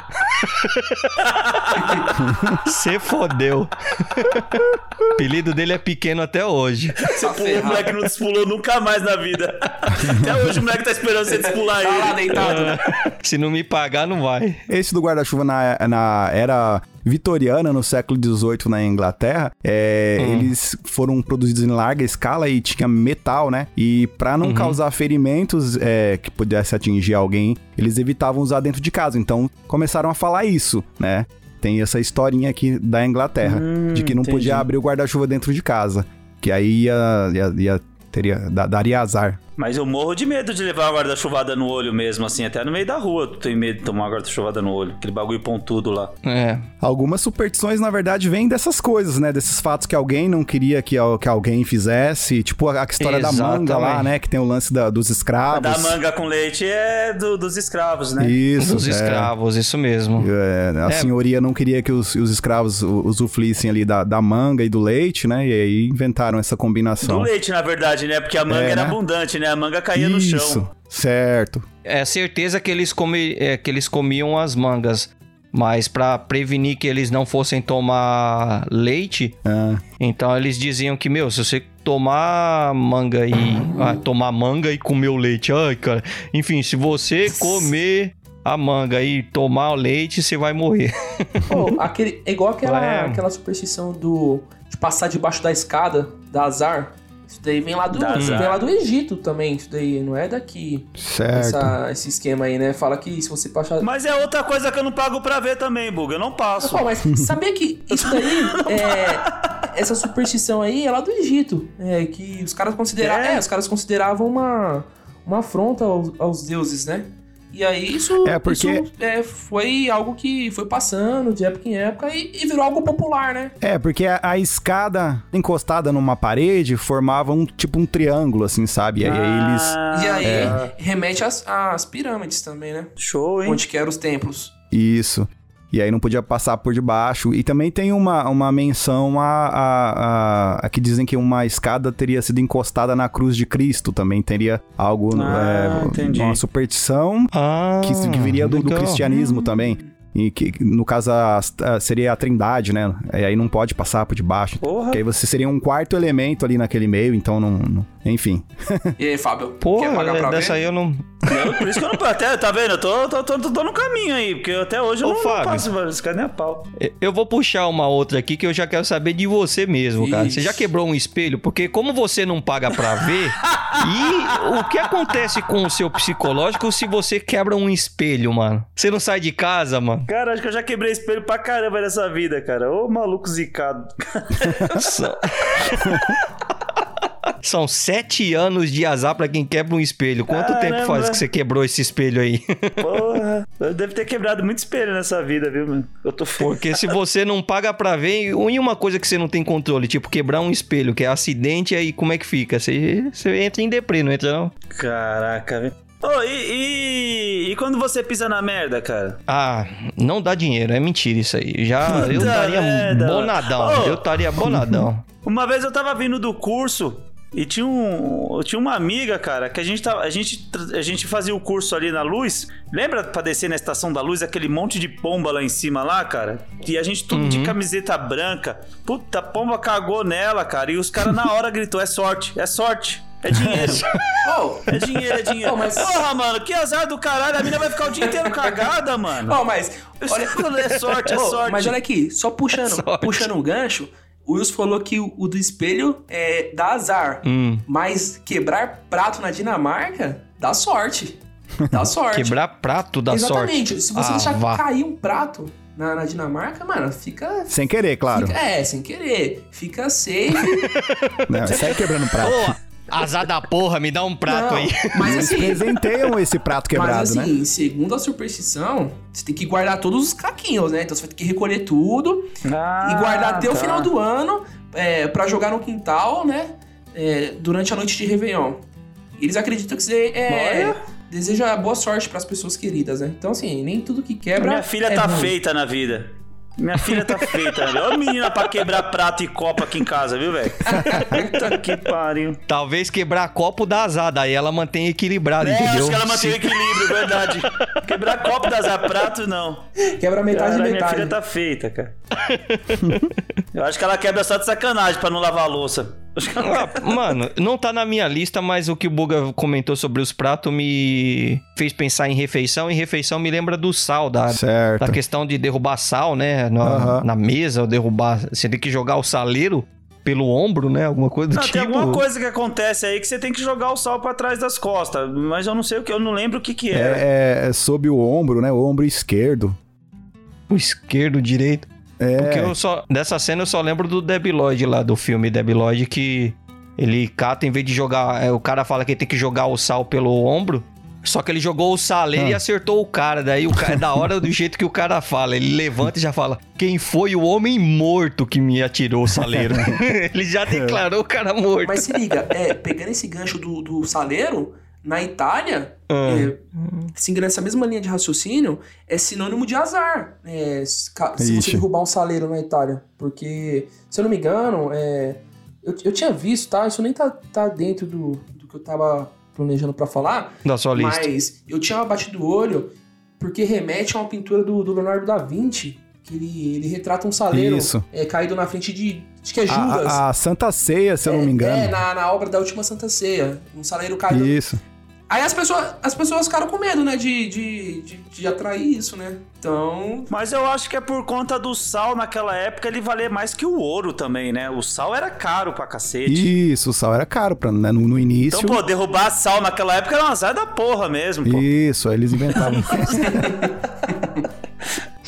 Você fodeu. O apelido dele é pequeno até hoje. Você pulou, o moleque não despulou nunca mais na vida. Até hoje o moleque tá esperando você despular Tá lá ele. deitado. Se não me pagar, não vai. Esse do guarda-chuva na, na era vitoriana, no século XVIII, na Inglaterra, é, Hum. eles foram produzidos em larga escala e tinha metal, né? E pra não causar ferimentos é, que pudesse atingir alguém, eles evitavam usar dentro de casa. Então começaram a falar isso, né? Tem essa historinha aqui da Inglaterra, de que não entendi. podia abrir o guarda-chuva dentro de casa. Que aí ia, ia, ia- teria, da- daria azar. Mas eu morro de medo de levar uma guarda-chuvada no olho mesmo, assim, até no meio da rua. Tu tem medo de tomar uma guarda-chuvada no olho. Aquele bagulho pontudo lá. É. Algumas superstições, na verdade, vêm dessas coisas, né? Desses fatos que alguém não queria que, que alguém fizesse. Tipo a, a história da manga lá, Exatamente. né? Que tem o lance da- dos A escravos. da manga com leite é do- dos escravos, né? Isso. Dos é. escravos, isso mesmo. É, a É. senhoria não queria que os, os escravos usufruíssem ali da, da manga e do leite, né? E aí inventaram essa Do combinação. leite, na verdade, né? Porque a manga É, era né? abundante, né? A manga caía no chão. Isso, certo. É certeza que eles, comi, é, que eles comiam as mangas. Mas pra prevenir que eles não fossem tomar leite, Ah, então eles diziam que, meu, se você tomar manga e. ah, tomar manga e comer o leite. Ai, cara. Enfim, se você comer a manga e tomar o leite, você vai morrer. Pô, aquele, é igual aquela, É. aquela superstição do de passar debaixo da escada, da azar. Isso daí vem lá do, vem lá do Egito também. Isso daí não é daqui. certo. Essa- esse esquema aí, né? Fala que se você passar. Mas é outra coisa que eu não pago pra ver também, Buga. Eu não passo. Pô, mas sabia que isso daí, é, essa superstição aí é lá do Egito. É, que os caras consideravam. É? É, os caras consideravam uma, uma afronta aos, aos deuses, né? E aí isso, É, porque- isso, é, foi algo que foi passando de época em época e, e virou algo popular, né? É, porque a, a escada encostada numa parede formava um tipo um triângulo, assim, sabe? E aí eles. Ah, E aí É. remete às, às pirâmides também, né? Show, hein? Onde que eram os templos. Isso. E aí não podia passar por debaixo. E também tem uma, uma menção a, a, a, a que dizem que uma escada teria sido encostada na cruz de Cristo. Também teria algo, Ah, é, entendi. uma superstição Ah, que, que viria do, do cristianismo também. E que, no caso, a- a- seria a trindade, né? E aí não pode passar por debaixo. Porra. Que aí você seria um quarto elemento ali naquele meio, então não... não- enfim. E aí, Fábio? Porra, quer pagar pra dessa ver? aí eu não. Não, por isso que eu não. Até, tá vendo? Eu tô, tô, tô, tô, tô no caminho aí, porque até hoje eu Ô, não, não Fábio. passo mano, esse cara nem a pau. Eu vou puxar uma outra aqui que eu já quero saber de você mesmo, cara. Ixi. Você já quebrou um espelho? Porque como você não paga pra ver, e o que acontece com o seu psicológico se você quebra um espelho, mano? Você não sai de casa, mano? Cara, acho que eu já quebrei espelho pra caramba nessa vida, cara. Ô maluco zicado. São... São sete anos de azar pra quem quebra um espelho. Quanto tempo Caramba. faz que você quebrou esse espelho aí? Porra. Eu devo ter quebrado muito espelho nessa vida, viu, mano? Eu tô foda. Porque se você não paga pra ver, e uma coisa que você não tem controle, tipo quebrar um espelho, que é acidente, aí como é que fica? Você, você entra em deprê, não entra não? Caraca, velho. Ô, e, e, e quando você pisa na merda, cara? Ah, não dá dinheiro, é mentira isso aí. Já eu estaria bonadão, Ô. eu estaria bonadão. Uma vez eu tava vindo do curso e tinha, um, tinha uma amiga, cara, que a gente, tava, a, gente, a gente fazia o curso ali na luz. Lembra pra descer na estação da luz, aquele monte de pomba lá em cima lá, cara? E a gente tudo de camiseta branca. Puta, a pomba cagou nela, cara. E os caras na hora gritou: é sorte, é sorte. É dinheiro. Oh, É dinheiro, é dinheiro. Ô, mas- Porra, mano, que azar do caralho. A mina vai ficar o dia inteiro cagada, mano. oh, mas... Olha, é sorte, é Ô, sorte. Mas olha aqui, só puxando, Sorte. puxando um gancho, o Wilson falou que o, o do espelho é dá azar. Hum, Mas quebrar prato na Dinamarca dá sorte. Dá sorte. quebrar prato da Exatamente. sorte. Se você Ah, deixar vá. cair um prato na, na Dinamarca, mano, fica. Sem querer, claro. fica- é, sem querer. Fica safe. Não, sai quebrando prato. Ô, azar da porra, me dá um prato Não, aí. Mas Eles assim, presenteiam esse prato quebrado, mas né? assim, segundo a superstição, você tem que guardar todos os caquinhos, né? Então você vai ter que recolher tudo Ah, e guardar até o tá. final do ano é, para jogar no quintal, né? É, durante a noite de Réveillon. Eles acreditam que você é, Olha. deseja boa sorte pras pessoas queridas, né? Então, assim, nem tudo que quebra. Minha filha é tá ruim. feita na vida. Minha filha tá feita. Olha a menina pra quebrar prato e copo aqui em casa, viu, velho? Puta que pariu. Talvez quebrar copo dá azar, daí ela mantém equilibrado, É, entendeu? acho que ela mantém o equilíbrio, verdade. Quebrar copo das a prato, não. Quebra metade Cara, e minha metade. filha tá feita, cara. Eu acho que ela quebra só de sacanagem pra não lavar a louça. Ah, Mano, não tá na minha lista, mas o que o Buga comentou sobre os pratos me fez pensar em refeição, e refeição me lembra do sal, da, Certo. da questão de derrubar sal, né? Na, na mesa, ou derrubar. Você tem que jogar o saleiro pelo ombro, né? Alguma coisa do Não, tipo. tem alguma coisa que acontece aí que você tem que jogar o sal pra trás das costas. Mas eu não sei o que, eu não lembro o que que era. É, é sob o ombro, né? O ombro esquerdo. O esquerdo, o direito. É. Porque eu só. Dessa cena eu só lembro do Debi Lloyd lá, do filme Debi Lloyd, que ele cata, em vez de jogar. é, O cara fala que ele tem que jogar o sal pelo ombro. Só que ele jogou o saleiro Ah. e acertou o cara. Daí o cara, é da hora do jeito que o cara fala. Ele levanta e já fala: Quem foi o homem morto que me atirou o saleiro? ele já declarou o cara morto. Mas se liga, é, pegando esse gancho do, do saleiro, na Itália, Ah. é, seguindo essa mesma linha de raciocínio, é sinônimo de azar. É, se Ixi. você derrubar um saleiro na Itália. Porque, se eu não me engano, é, eu, eu tinha visto, tá? Isso nem tá, tá dentro do, do que eu tava planejando pra falar. Da sua lista. Mas eu tinha batido o olho porque remete a uma pintura do, do Leonardo da Vinci. Que ele, ele retrata um saleiro Isso. é, caído na frente de. Acho que é A, Judas. a- a Santa Ceia, se eu não me engano. É, na, na obra da Última Santa Ceia. Um saleiro caído. Isso. Aí as pessoas, as pessoas ficaram com medo, né? De, de, de, de atrair isso, né? Então. Mas eu acho que é por conta do sal naquela época ele valer mais que o ouro também, né? O sal era caro pra cacete. Isso, o sal era caro pra, né, no, no início. Então, pô, derrubar sal naquela época era um azar da porra mesmo, pô. Isso, aí eles inventavam.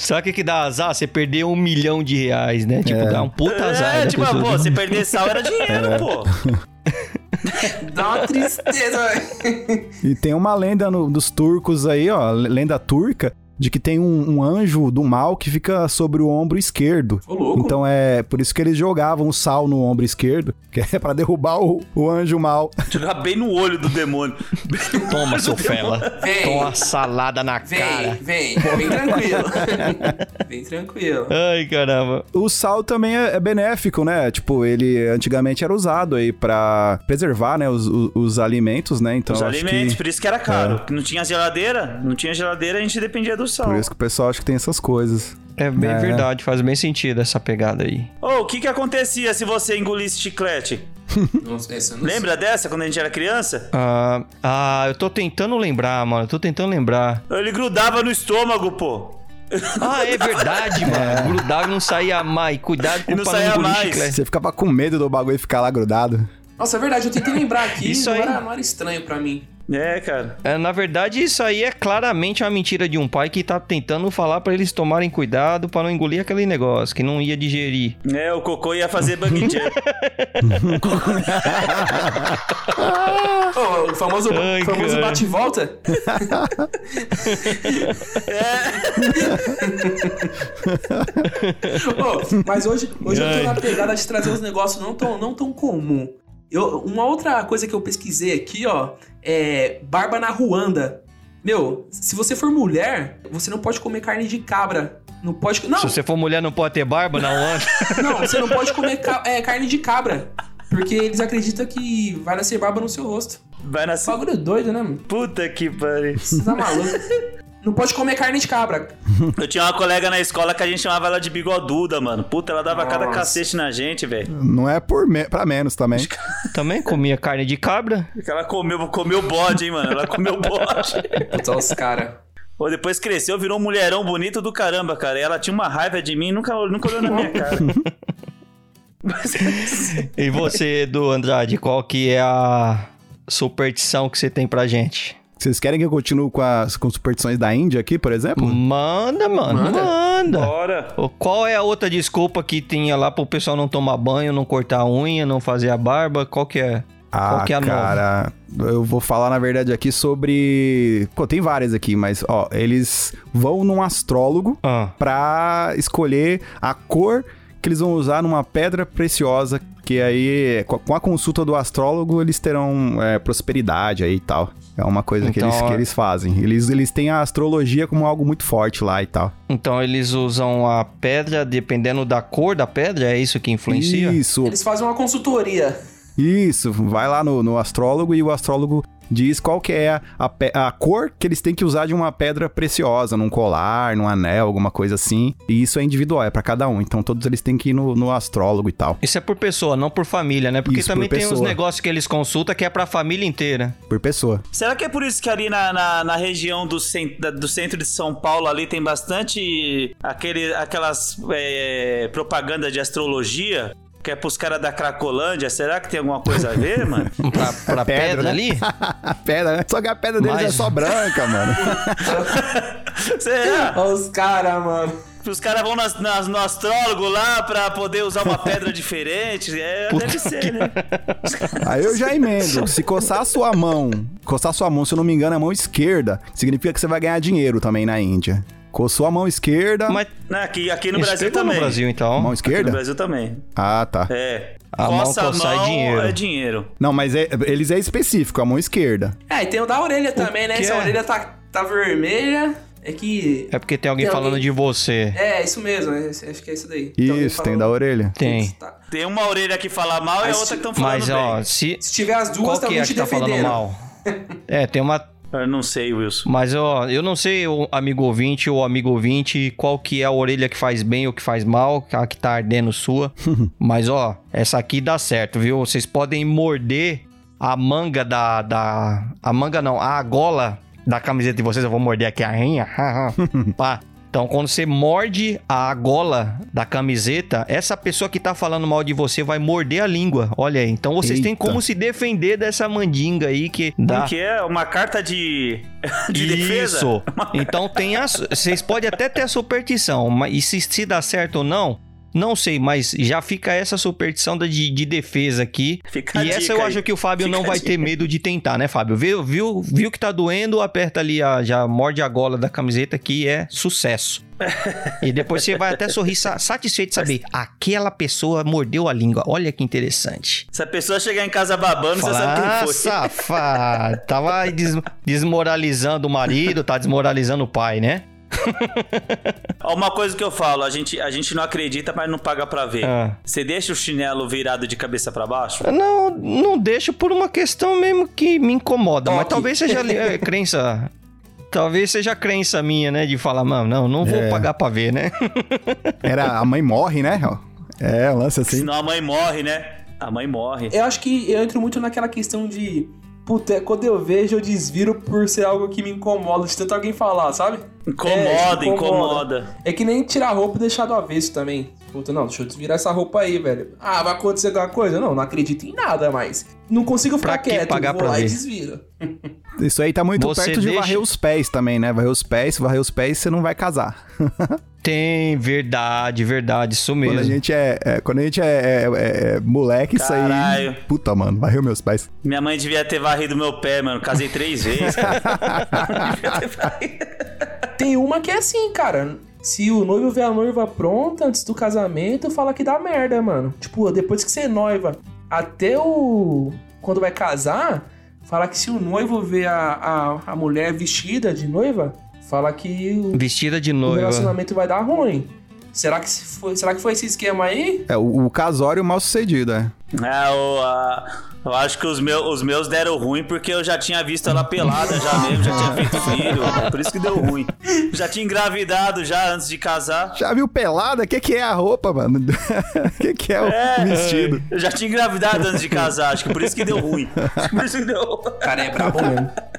Sabe o que, que dá azar? Você perder um milhão de reais, né? Tipo, dá um puta azar. É, tipo, pessoa. pô, se perder sal era dinheiro, pô. Dá uma tristeza, velho. e tem uma lenda no- dos turcos aí, ó, lenda turca, de que tem um, um anjo do mal que fica sobre o ombro esquerdo. Ô, louco. Então é por isso que eles jogavam o sal no ombro esquerdo, que é pra derrubar o, o anjo mal. Jogar bem no olho do demônio. Toma, seu fela. Vem. Toma salada na Vem, cara. vem, vem tranquilo. vem tranquilo. Ai, caramba. O sal também é, é benéfico, né? Tipo, ele antigamente era usado aí pra preservar, né, os, os, os alimentos, né? Então Os alimentos, que por isso que era caro. Não tinha geladeira, não tinha geladeira, a gente dependia do sedução. Por isso que o pessoal acha que tem essas coisas. É bem É. verdade, faz bem sentido essa pegada aí. Ô, o que que acontecia se você engolisse chiclete? Não essa não Lembra dessa, quando a gente era criança? Ah, ah, eu tô tentando lembrar, mano. Eu tô tentando lembrar. Ele grudava no estômago, pô. Ah, é verdade, mano. Grudava e não saía mais. Cuidado com E não saía mais. chiclete. Você ficava com medo do bagulho ficar lá grudado. Nossa, é verdade, eu tentei lembrar aqui, Isso não, aí. era, não era estranho pra mim. É, cara. É, na verdade, isso aí é claramente uma mentira de um pai que tá tentando falar pra eles tomarem cuidado pra não engolir aquele negócio, que não ia digerir. É, o cocô ia fazer bang jump. Ô, o famoso, Ai, famoso cara. bate-volta. Ô, mas hoje, hoje eu tô na pegada de trazer uns negócios não tão, não tão comum. Eu, uma outra coisa que eu pesquisei aqui, ó, é barba na Ruanda. Meu, se você for mulher, você não pode comer carne de cabra. Não pode. Não, Se você for mulher, não pode ter barba, não anda. não, você não pode comer ca- é, carne de cabra. Porque eles acreditam que vai nascer barba no seu rosto. Vai nascer. Bagulho doido, né, mano? Puta que pariu. Você tá maluco? Não pode comer carne de cabra. Eu tinha uma colega na escola que a gente chamava ela de bigoduda, mano. Puta, ela dava cada Nossa. cacete na gente, velho. Não é por me pra menos também. Também comia carne de cabra. Ela comeu, comeu bode, hein, mano. Ela comeu bode. Puta, os caras. Pô, depois cresceu, virou um mulherão bonito do caramba, cara. E ela tinha uma raiva de mim e nunca, nunca olhou na minha cara. E você, Edu Andrade, qual que é a superstição que você tem pra gente? Vocês querem que eu continue com as com superstições da Índia aqui, por exemplo? Manda, mano, Manda. manda. Bora. Qual é a outra desculpa que tinha lá pro pessoal não tomar banho, não cortar a unha, não fazer a barba? Qual que é? Ah, Qual que é a nova? cara, eu vou falar na verdade aqui sobre. Pô, tem várias aqui, mas ó, eles vão num astrólogo Ah, pra escolher a cor que eles vão usar numa pedra preciosa. Que aí, com a- consulta do astrólogo, eles terão é, prosperidade aí e tal. É uma coisa que, Então, eles, que é- eles fazem. Eles, eles têm a astrologia como algo muito forte lá e tal. então eles usam a pedra dependendo da cor da pedra? É isso que influencia? Isso, Eles fazem uma consultoria. Isso, vai lá no, no astrólogo e o astrólogo diz qual que é a, a cor que eles têm que usar de uma pedra preciosa, num colar, num anel, alguma coisa assim. E isso é individual, é pra cada um. Então todos eles têm que ir no, no astrólogo e tal, Isso é por pessoa, não por família, né? Porque Isso, também por tem uns negócios que eles consultam que é pra família inteira. por pessoa. Será que é por isso que ali na, na, na região do, cen- da- do centro de São Paulo ali tem bastante aquele, aquelas é, propagandas de astrologia? Que é pros caras da Cracolândia. Será que tem alguma coisa a ver, mano? Pra, pra pedra, Pedra, né? ali? a pedra, né? Só que a pedra deles Mas- é só branca, mano. Será? Olha os caras, mano. Os caras vão nas, nas- no astrólogo lá pra poder usar uma pedra diferente. É, deve ser, né? Aí eu já emendo. Se coçar a sua mão, coçar a sua mão, se eu não me engano, é a mão esquerda, significa que você vai ganhar dinheiro também na Índia. Coçou a mão esquerda. Mas Não, aqui, aqui no isso Brasil também. no Brasil, então. Mão Aqui no esquerda? Brasil também. Ah, tá. É. A mão Coça coçar é mão dinheiro. é dinheiro. Não, mas é- eles é específico, a mão esquerda. É, e tem o da orelha também, né? que Se a é? orelha tá, tá vermelha, é que. É porque tem alguém Tem falando alguém- de você. É, isso mesmo, é- acho que é isso daí. Tem Isso, tem falando- da orelha. Tem. Tá. Tem uma orelha que fala mal e a Mas outra que estão falando Mas, bem. ó, se. Se tiver as duas, Qual tá que é alguém a te que tá falando mal? É, tem uma. Eu não sei, Wilson. Mas, ó, eu não sei, o amigo ouvinte ou amigo ouvinte, qual que é a orelha que faz bem ou que faz mal, a que tá ardendo sua. Mas, ó, essa aqui dá certo, viu? Vocês podem morder a manga da. da a manga não, a gola da camiseta de vocês. Eu vou morder aqui a rinha. Pá. Então, quando você morde a gola da camiseta, essa pessoa que tá falando mal de você vai morder a língua. Olha aí. Então, vocês têm Eita. como se defender dessa mandinga aí que dá. Que é? Uma carta de, de defesa? Isso. Então tem as. Vocês podem até ter a superstição, mas e se, se dá certo ou não, não sei, mas já fica essa superstição de, de defesa aqui. Fica e essa eu aí. acho que o Fábio Fica não vai ter medo de tentar, né, Fábio? Viu, viu, viu que tá doendo, aperta ali, a, já morde a gola da camiseta que é sucesso. E depois você vai até sorrir sa- satisfeito de saber, aquela pessoa mordeu a língua. Olha que interessante. Se a pessoa chegar em casa babando, você sabe ah, quem foi. safado. Tava des- desmoralizando o marido, tá desmoralizando o pai, né? Uma coisa que eu falo, a gente, a gente não acredita, mas não paga pra ver. Ah. Você deixa o chinelo virado de cabeça pra baixo? Não, não deixo por uma questão mesmo que me incomoda. Mas Toque. talvez seja é, crença. Talvez seja a crença minha, né? De falar, mano, não, não vou É. pagar pra ver, né? Era a mãe morre, né? É, um lance assim. Senão a mãe morre, né? A mãe morre. Eu acho que eu entro muito naquela questão de. Puta, quando eu vejo, eu desviro por ser algo que me incomoda de tanto alguém falar, sabe? Incomoda, É, incomoda. É que nem tirar roupa e deixar do avesso também. Puta, não, deixa eu desvirar essa roupa aí, velho. Ah, vai acontecer alguma coisa? Não, não acredito em nada mais. Não consigo ficar Pra que quieto, pagar vou pra lá e ver? desviro. Isso aí tá muito Você perto de deixa- varrer os pés também, né? Varrer os pés, se varrer os pés, você não vai casar. Tem, verdade, verdade, isso Quando a mesmo. gente é, é- quando a gente é, é- é- é moleque, isso aí. Caralho. Puta, mano, varreu meus pés. Minha mãe devia ter varrido meu pé, mano. Casei três vezes, cara. devia ter varrido. Tem uma que é assim, cara. Se o noivo vê a noiva pronta antes do casamento, fala que dá merda, mano. Tipo, depois que você é noiva, até o. Quando vai casar, fala que se o noivo vê a, a, a mulher vestida de noiva, fala que o, Vestida de o noiva. relacionamento vai dar ruim. Será que, foi, será que foi esse esquema aí? É, o, o casório mal sucedido, é. É, o, a- eu acho que os, meu, os meus deram ruim porque eu já tinha visto ela pelada já mesmo, já tinha feito filho. Por isso que deu ruim. Já tinha engravidado já antes de casar. Já viu pelada? O que, que é a roupa, mano? O que, que é o É, vestido? Eu já tinha engravidado antes de casar, acho que por isso que deu ruim. Acho que Por isso que deu. O cara é brabo mesmo.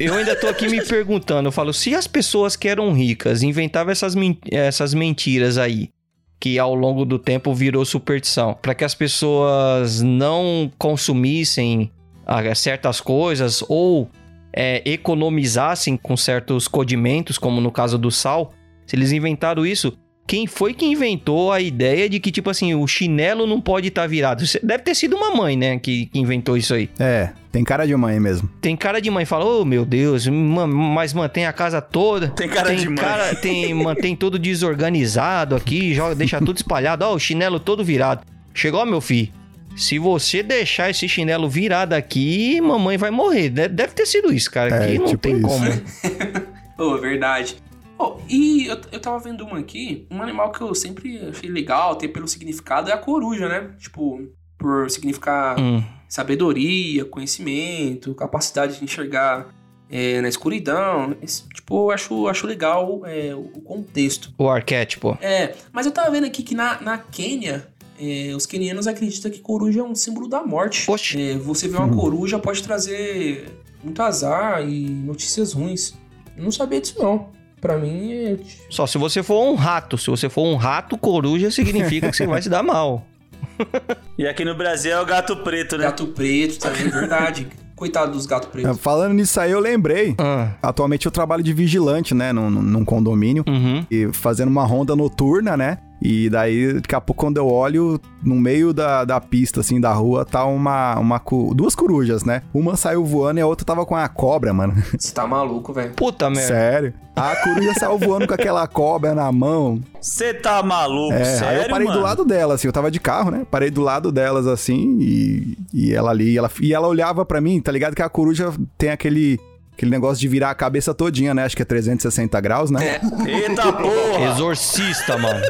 Eu ainda tô aqui me perguntando, eu falo, se as pessoas que eram ricas inventavam essas, essas mentiras aí, que ao longo do tempo virou superstição, para que as pessoas não consumissem ah, certas coisas ou é, economizassem com certos condimentos, como no caso do sal, se eles inventaram isso, quem foi que inventou a ideia de que, tipo assim, o chinelo não pode estar virado? Isso Deve ter sido uma mãe, né, que- que inventou isso aí. É, tem cara de mãe mesmo. Tem cara de mãe, fala, oh meu Deus, ma- mas mantém a casa toda. Tem cara de mãe. cara- tem, mantém tudo desorganizado aqui, joga, deixa tudo espalhado, ó, o chinelo todo virado. Chegou, ó, meu filho. Se você deixar esse chinelo virado aqui, mamãe vai morrer. De- Deve ter sido isso, cara. É, Aqui não tipo tem isso. como. Pô, verdade. Oh, e eu, eu tava vendo uma aqui, um animal que eu sempre achei legal, ter pelo significado, é a coruja, né? Tipo, por significar Hum, sabedoria, conhecimento, capacidade de enxergar é, na escuridão. Esse, tipo, eu acho, acho legal é, o contexto. o arquétipo. É, mas eu tava vendo aqui que na, na Quênia, é, os quenianos acreditam que coruja é um símbolo da morte. Oxe. É, você ver uma coruja pode trazer muito azar e notícias ruins. Eu não sabia disso, não. Pra mim, é... Só se você for um rato. Se você for um rato, coruja significa que você vai se dar mal. E aqui no Brasil é o gato preto, né? gato preto também, verdade. Coitado dos gatos É, pretos. Falando nisso aí, eu lembrei. Ah, Atualmente eu trabalho de vigilante, né? Num, num condomínio. uhum. E fazendo uma ronda noturna, né? E daí, daqui a pouco, quando eu olho, no meio da, da pista, assim, da rua, tá uma, uma. cu- Duas corujas, né? Uma saiu voando e a outra tava com a cobra, mano. Você tá maluco, velho. Puta merda. Sério. A coruja saiu voando com aquela cobra na mão. Você tá maluco, É, sério, aí eu parei mano? do lado dela, assim, eu tava de carro, né? Parei do lado delas, assim, e, e ela ali, ela, e ela olhava pra mim, tá ligado que a coruja tem aquele, aquele negócio de virar a cabeça todinha, né? Acho que é 360 graus, né? Eita porra! Exorcista, mano.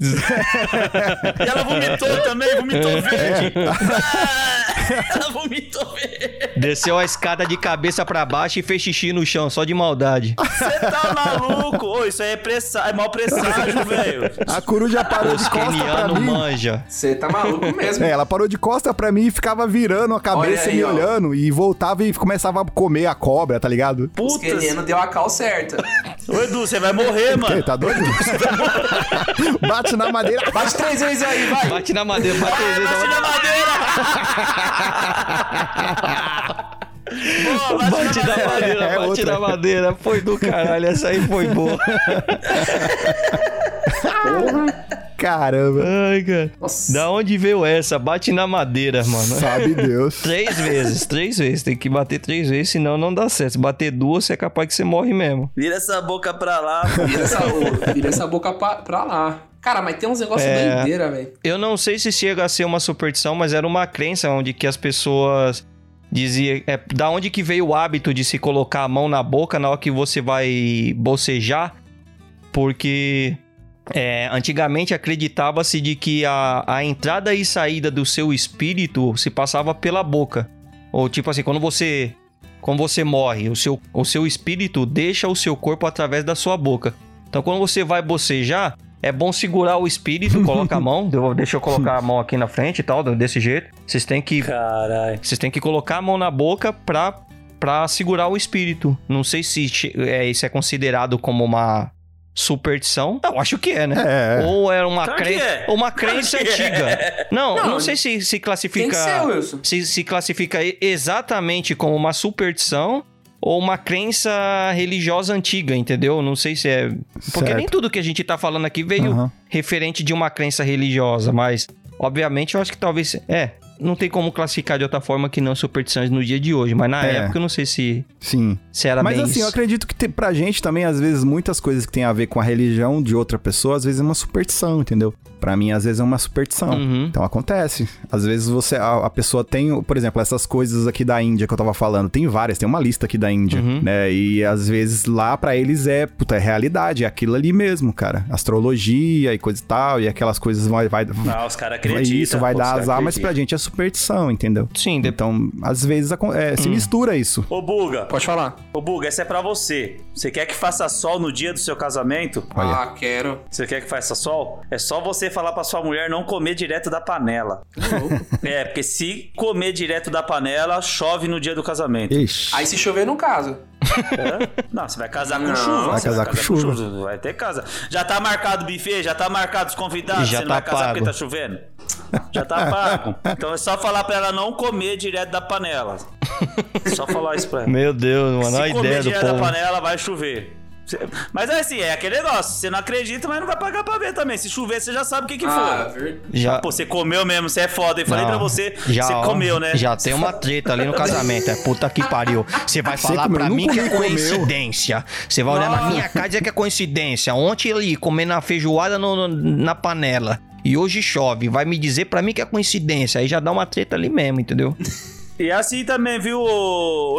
E ela vomitou também, vomitou verde. Ah, ela vomitou verde. Desceu a escada de cabeça pra baixo e fez xixi no chão, só de maldade. Você tá maluco? Ô, isso aí é, pressa... é mau presságio, velho. A coruja parou Os de costa pra mim. manja. Você tá maluco mesmo. É, ela parou de costa pra mim e ficava virando a cabeça aí, e me ó. olhando. E voltava e começava a comer a cobra, tá ligado? Os Puta. quenianos deu a cal certa. Ô, Edu, você vai morrer, mano. tá doido? Bate na madeira. Bate três vezes aí, vai. Bate na madeira, bate Vai, na bate na madeira. Boa, bate, Bate na madeira. madeira, É bate outra. na madeira. Foi do caralho, essa aí foi boa. Caramba. Ai, cara. Nossa. Da onde veio essa? Bate na madeira, mano. Sabe Deus. Três vezes, três vezes. Tem que bater três vezes, senão não dá certo. Se bater duas, você é capaz que você morre mesmo. Vira essa boca pra lá. Vira essa, vira essa boca pra, pra lá. Cara, mas tem uns negócios É. doideira, velho. Eu não sei se chega a ser uma superstição, mas era uma crença onde que as pessoas diziam... É, da onde que veio o hábito de se colocar a mão na boca na hora que você vai bocejar? Porque... é, antigamente acreditava-se de que a, a entrada e saída do seu espírito se passava pela boca. Ou tipo assim, quando você quando você morre, o seu, o seu espírito deixa o seu corpo através da sua boca. Então, quando você vai bocejar, é bom segurar o espírito, coloca a mão. Deixa eu colocar a mão aqui na frente e tal, desse jeito. Vocês têm que vocês têm que colocar a mão na boca pra, pra segurar o espírito. Não sei se é, isso é considerado como uma superstição. Eu acho que é, né? É. Ou é uma, Claro cre... é. uma Claro crença que é. antiga. Não, não, Não, sei se se Tem classifica. que ser, se, se classifica exatamente como uma superstição ou uma crença religiosa antiga, entendeu? Não sei se é. Porque Certo. nem tudo que a gente tá falando aqui veio Aham. referente de uma crença religiosa, mas obviamente eu acho que talvez. É. Não tem como classificar de outra forma que não superstições no dia de hoje, mas na É. época eu não sei se, Sim. se era Mas bem assim, eu isso. acredito que te, pra gente também, às vezes, muitas coisas que tem a ver com a religião de outra pessoa, às vezes é uma superstição, entendeu? Pra mim, às vezes é uma superstição. Uhum. Então acontece. Às vezes você, a, a pessoa tem, por exemplo, essas coisas aqui da Índia que eu tava falando, tem várias, tem uma lista aqui da Índia, Uhum. né? E às vezes lá pra eles é, puta, é realidade, é aquilo ali mesmo, cara. Astrologia e coisa e tal, e aquelas coisas vai, vai, Não, os caras acreditam. isso vai dar azar, caras mas pra gente é superstição, entendeu? Sim, de- Então, às vezes é, Hum. se mistura isso. Ô, Buga. Pode falar. Ô, Buga, essa é pra você. Você quer que faça sol no dia do seu casamento? Olha. Ah, quero. Você quer que faça sol? É só você falar pra sua mulher não comer direto da panela. é, porque se comer direto da panela, chove no dia do casamento. Ixi. Aí se chover, não casa. É? Não, você vai casar com Não. chuva. Vai você casar com chuva. Vai ter casa. Já tá marcado o buffet? Já tá marcado os convidados? Já você não tá vai casar pago. porque tá chovendo? Já tá pago. Então é só falar pra ela não comer direto da panela. Só falar isso pra ela. Meu Deus, mano, olha Se a comer ideia do direto da povo. panela, vai chover. Mas é assim, é aquele negócio. Você não acredita, mas não vai pagar pra ver também. Se chover, você já sabe o que, que Ah, foi. Já, Pô, você comeu mesmo, você é foda. Eu falei Não, pra você, já, você comeu, né? Já tem uma treta ali no casamento. É puta que pariu. Você vai Você falar comeu, pra mim que é coincidência. Você vai olhar na minha cara e dizer que é coincidência. Ontem ali comendo a feijoada no- no- na panela. E hoje chove. Vai me dizer pra mim que é coincidência. Aí já dá uma treta ali mesmo, entendeu? E é assim também, viu,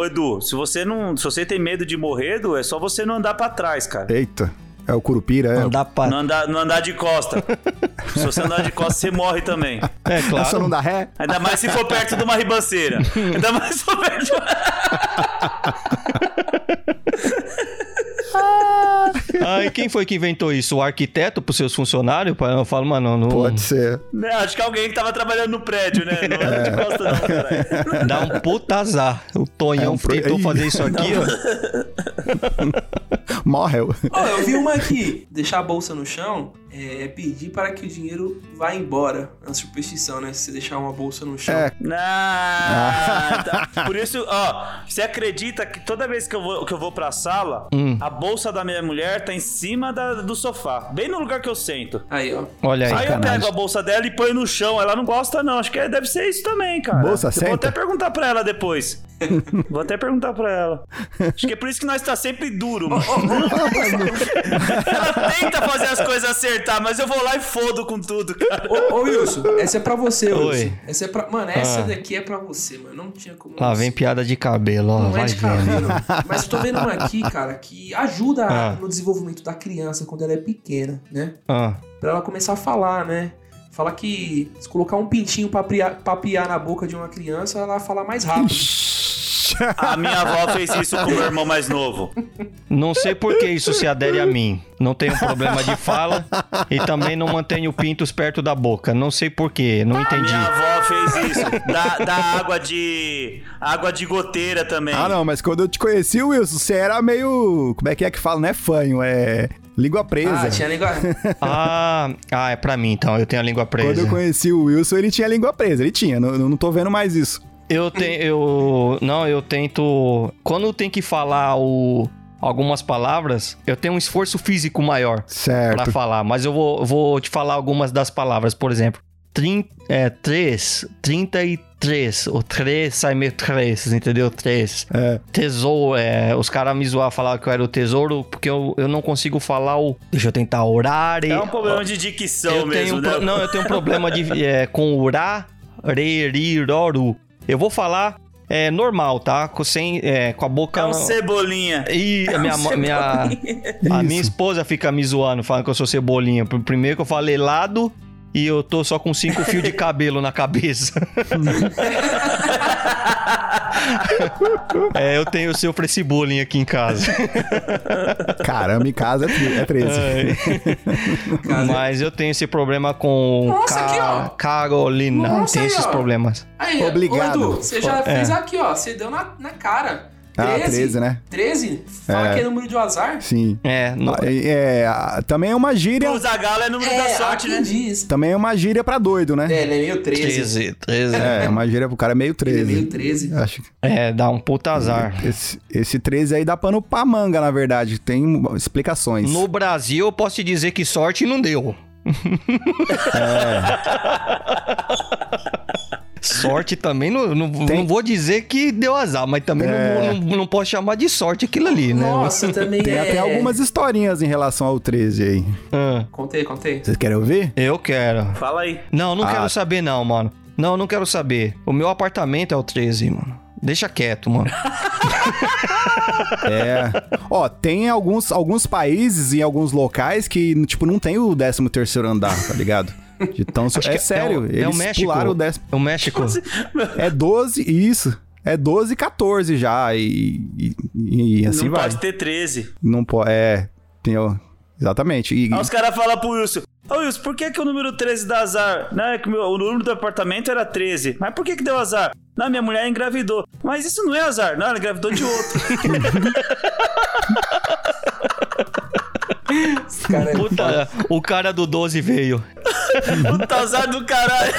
Edu? Se você não. Se você tem medo de morrer, Edu, é só você não andar pra trás, cara. Eita. É o Curupira, é. Não dá pra. Não andar, não andar de costa. se você andar de costa, você morre também. É Só claro. não dá ré? Ainda mais se for perto de uma ribanceira. Ainda mais se for perto de uma... Ai, quem foi que inventou isso? O arquiteto pros seus funcionários? Eu falo, mano, não. Pode ser. Né, Acho que alguém que tava trabalhando no prédio, né? Não anda de costa, não, caralho. Dá um puta azar. O Tonhão É um pro- tentou Ih. fazer isso aqui, ó. Morreu. Ó, eu vi uma aqui. Deixar a bolsa no chão é pedir para que o dinheiro vá embora. É uma superstição, né? Se você deixar uma bolsa no chão. É. Ah, tá. Por isso, ó, você acredita que toda vez que eu vou, que eu vou pra sala, Hum. a bolsa da minha mulher tá em cima da- do sofá, bem no lugar que eu sento. Aí, ó. Olha aí. Aí eu pego a bolsa dela e ponho no chão. Ela não gosta, não. Acho que deve ser isso também, cara. Bolsa eu Vou senta? até perguntar pra ela depois. vou até perguntar pra ela. Acho que é por isso que nós tá sempre duro, mano. ela tenta fazer as coisas acertar, mas eu vou lá e fodo com tudo, cara. Ô, ô, Wilson, essa é pra você, Oi. Wilson. Essa é pra... Mano, essa Ah. daqui é pra você, mano. Não tinha como... Lá vem piada de cabelo, ó. Não Vai é de vendo. cabelo. Mas eu tô vendo uma aqui, cara, que ajuda Ah. no desenvolvimento da criança quando ela é pequena, né? Ah, Pra ela começar a falar, né? Fala que se colocar um pintinho pra piar, pra piar na boca de uma criança, ela vai falar mais rápido. A minha avó fez isso com o meu irmão mais novo. não sei por que isso se adere a mim. Não tenho problema de fala e também não mantenho pintos perto da boca. Não sei por quê, não entendi. Minha avó fez isso. Da, da água de. água de goteira também. Ah, não, mas quando eu te conheci, Wilson, você era meio. Como é que é que fala? Não é fanho, é. Língua presa. Ah, tinha negócio. Ah, ah, é pra mim então. Eu tenho a língua Quando presa. eu conheci o Wilson, ele tinha língua presa. Ele tinha, não, não tô vendo mais isso. Eu tenho. Eu. Não, eu tento. Quando tem que falar o. Algumas palavras, eu tenho um esforço físico maior pra Certo. falar, mas eu vou, vou te falar algumas das palavras. Por exemplo, trin, é, 3, 33. O 3 sai meio 3, entendeu? 3. É. Tesouro, é, os caras me zoavam, falavam que eu era o tesouro, porque eu, eu não consigo falar o. Deixa eu tentar orar. e- É um problema de dicção eu mesmo, tenho um né? Não, eu tenho um problema de, é, com urá, re, ri, roru. Eu vou falar é, normal, tá? Com, sem, é, com a boca... É um cebolinha. E a minha, Você minha, a minha esposa fica me zoando, falando que eu sou cebolinha. Pr- Primeiro que eu falei lado e eu tô só com cinco fios de cabelo na cabeça. é, eu tenho, eu sofro esse bullying aqui em casa. Caramba, em casa é tre- é 13. Mas eu tenho esse problema com Nossa, Ca- aqui, ó. Carolina. Nossa, tem aí, esses ó. problemas. Aí, Obrigado. ô, Edu, você já É. fez aqui, ó. Você deu na, na cara. Ah, 13, né? 13? Fala É. que é número de azar. Sim. É, no- É, é, também é uma gíria. O Zagalo é número É, da sorte, né? diz. Também é uma gíria pra doido, né? É, ele é meio 13. 13, 13. É, é uma gíria pro cara meio 13. Ele é meio 13. Acho que É, dá um puta azar. esse, esse 13 aí dá pano pra manga, na verdade. Tem explicações. No Brasil, eu posso te dizer que sorte não deu. Sorte também, não, não, Tem- não vou dizer que deu azar, mas também não- É. não, não, posso chamar de sorte aquilo ali, né? Nossa, também Tem é. até algumas historinhas em relação ao 13 aí. Ah, Contei, contei. Vocês querem ouvir? eu quero. Fala aí. Não, não Ah. quero saber não, mano. Não, não quero saber. O meu apartamento é o 13, mano. Deixa quieto, mano. É. Ó, tem alguns, alguns países e alguns locais que, tipo, não tem o 13 terceiro andar, tá ligado? Então, Acho é que sério, é o, eles é o México. pularam o décimo. É o México. É 12, isso. É 12 e 14 já, e, e, e assim não vai. pode ter 13. Não pode, é, tem, ó, exatamente. E, Aí os caras falam pro Wilson. Ô Wilson, por que, que o número 13 dá azar? Não, é que o meu- o número do apartamento era 13. Mas por que, que deu azar? Não, minha mulher engravidou. Mas isso não é azar. Não, ela engravidou de outro. Cara é Puta, o cara do 12 veio. Puta azar do caralho.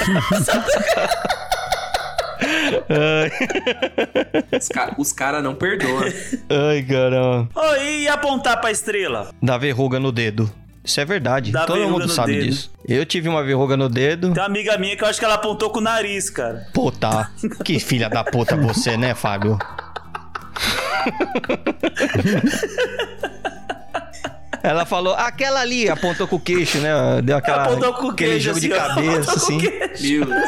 Os caras os cara não perdoam. Ai, caramba. Ô, e apontar pra estrela? Dá verruga no dedo. Isso é verdade. Dá Todo mundo sabe dedo. disso. Eu tive uma verruga no dedo. Tem uma amiga minha que eu acho que ela apontou com o nariz, cara. Puta. Que filha da puta você, né, Fábio? Ela falou, aquela ali, apontou com o queixo, né? Deu aquela, Apontou com o aquele queijo, jogo de assim, ó. cabeça, o assim. Meu Deus.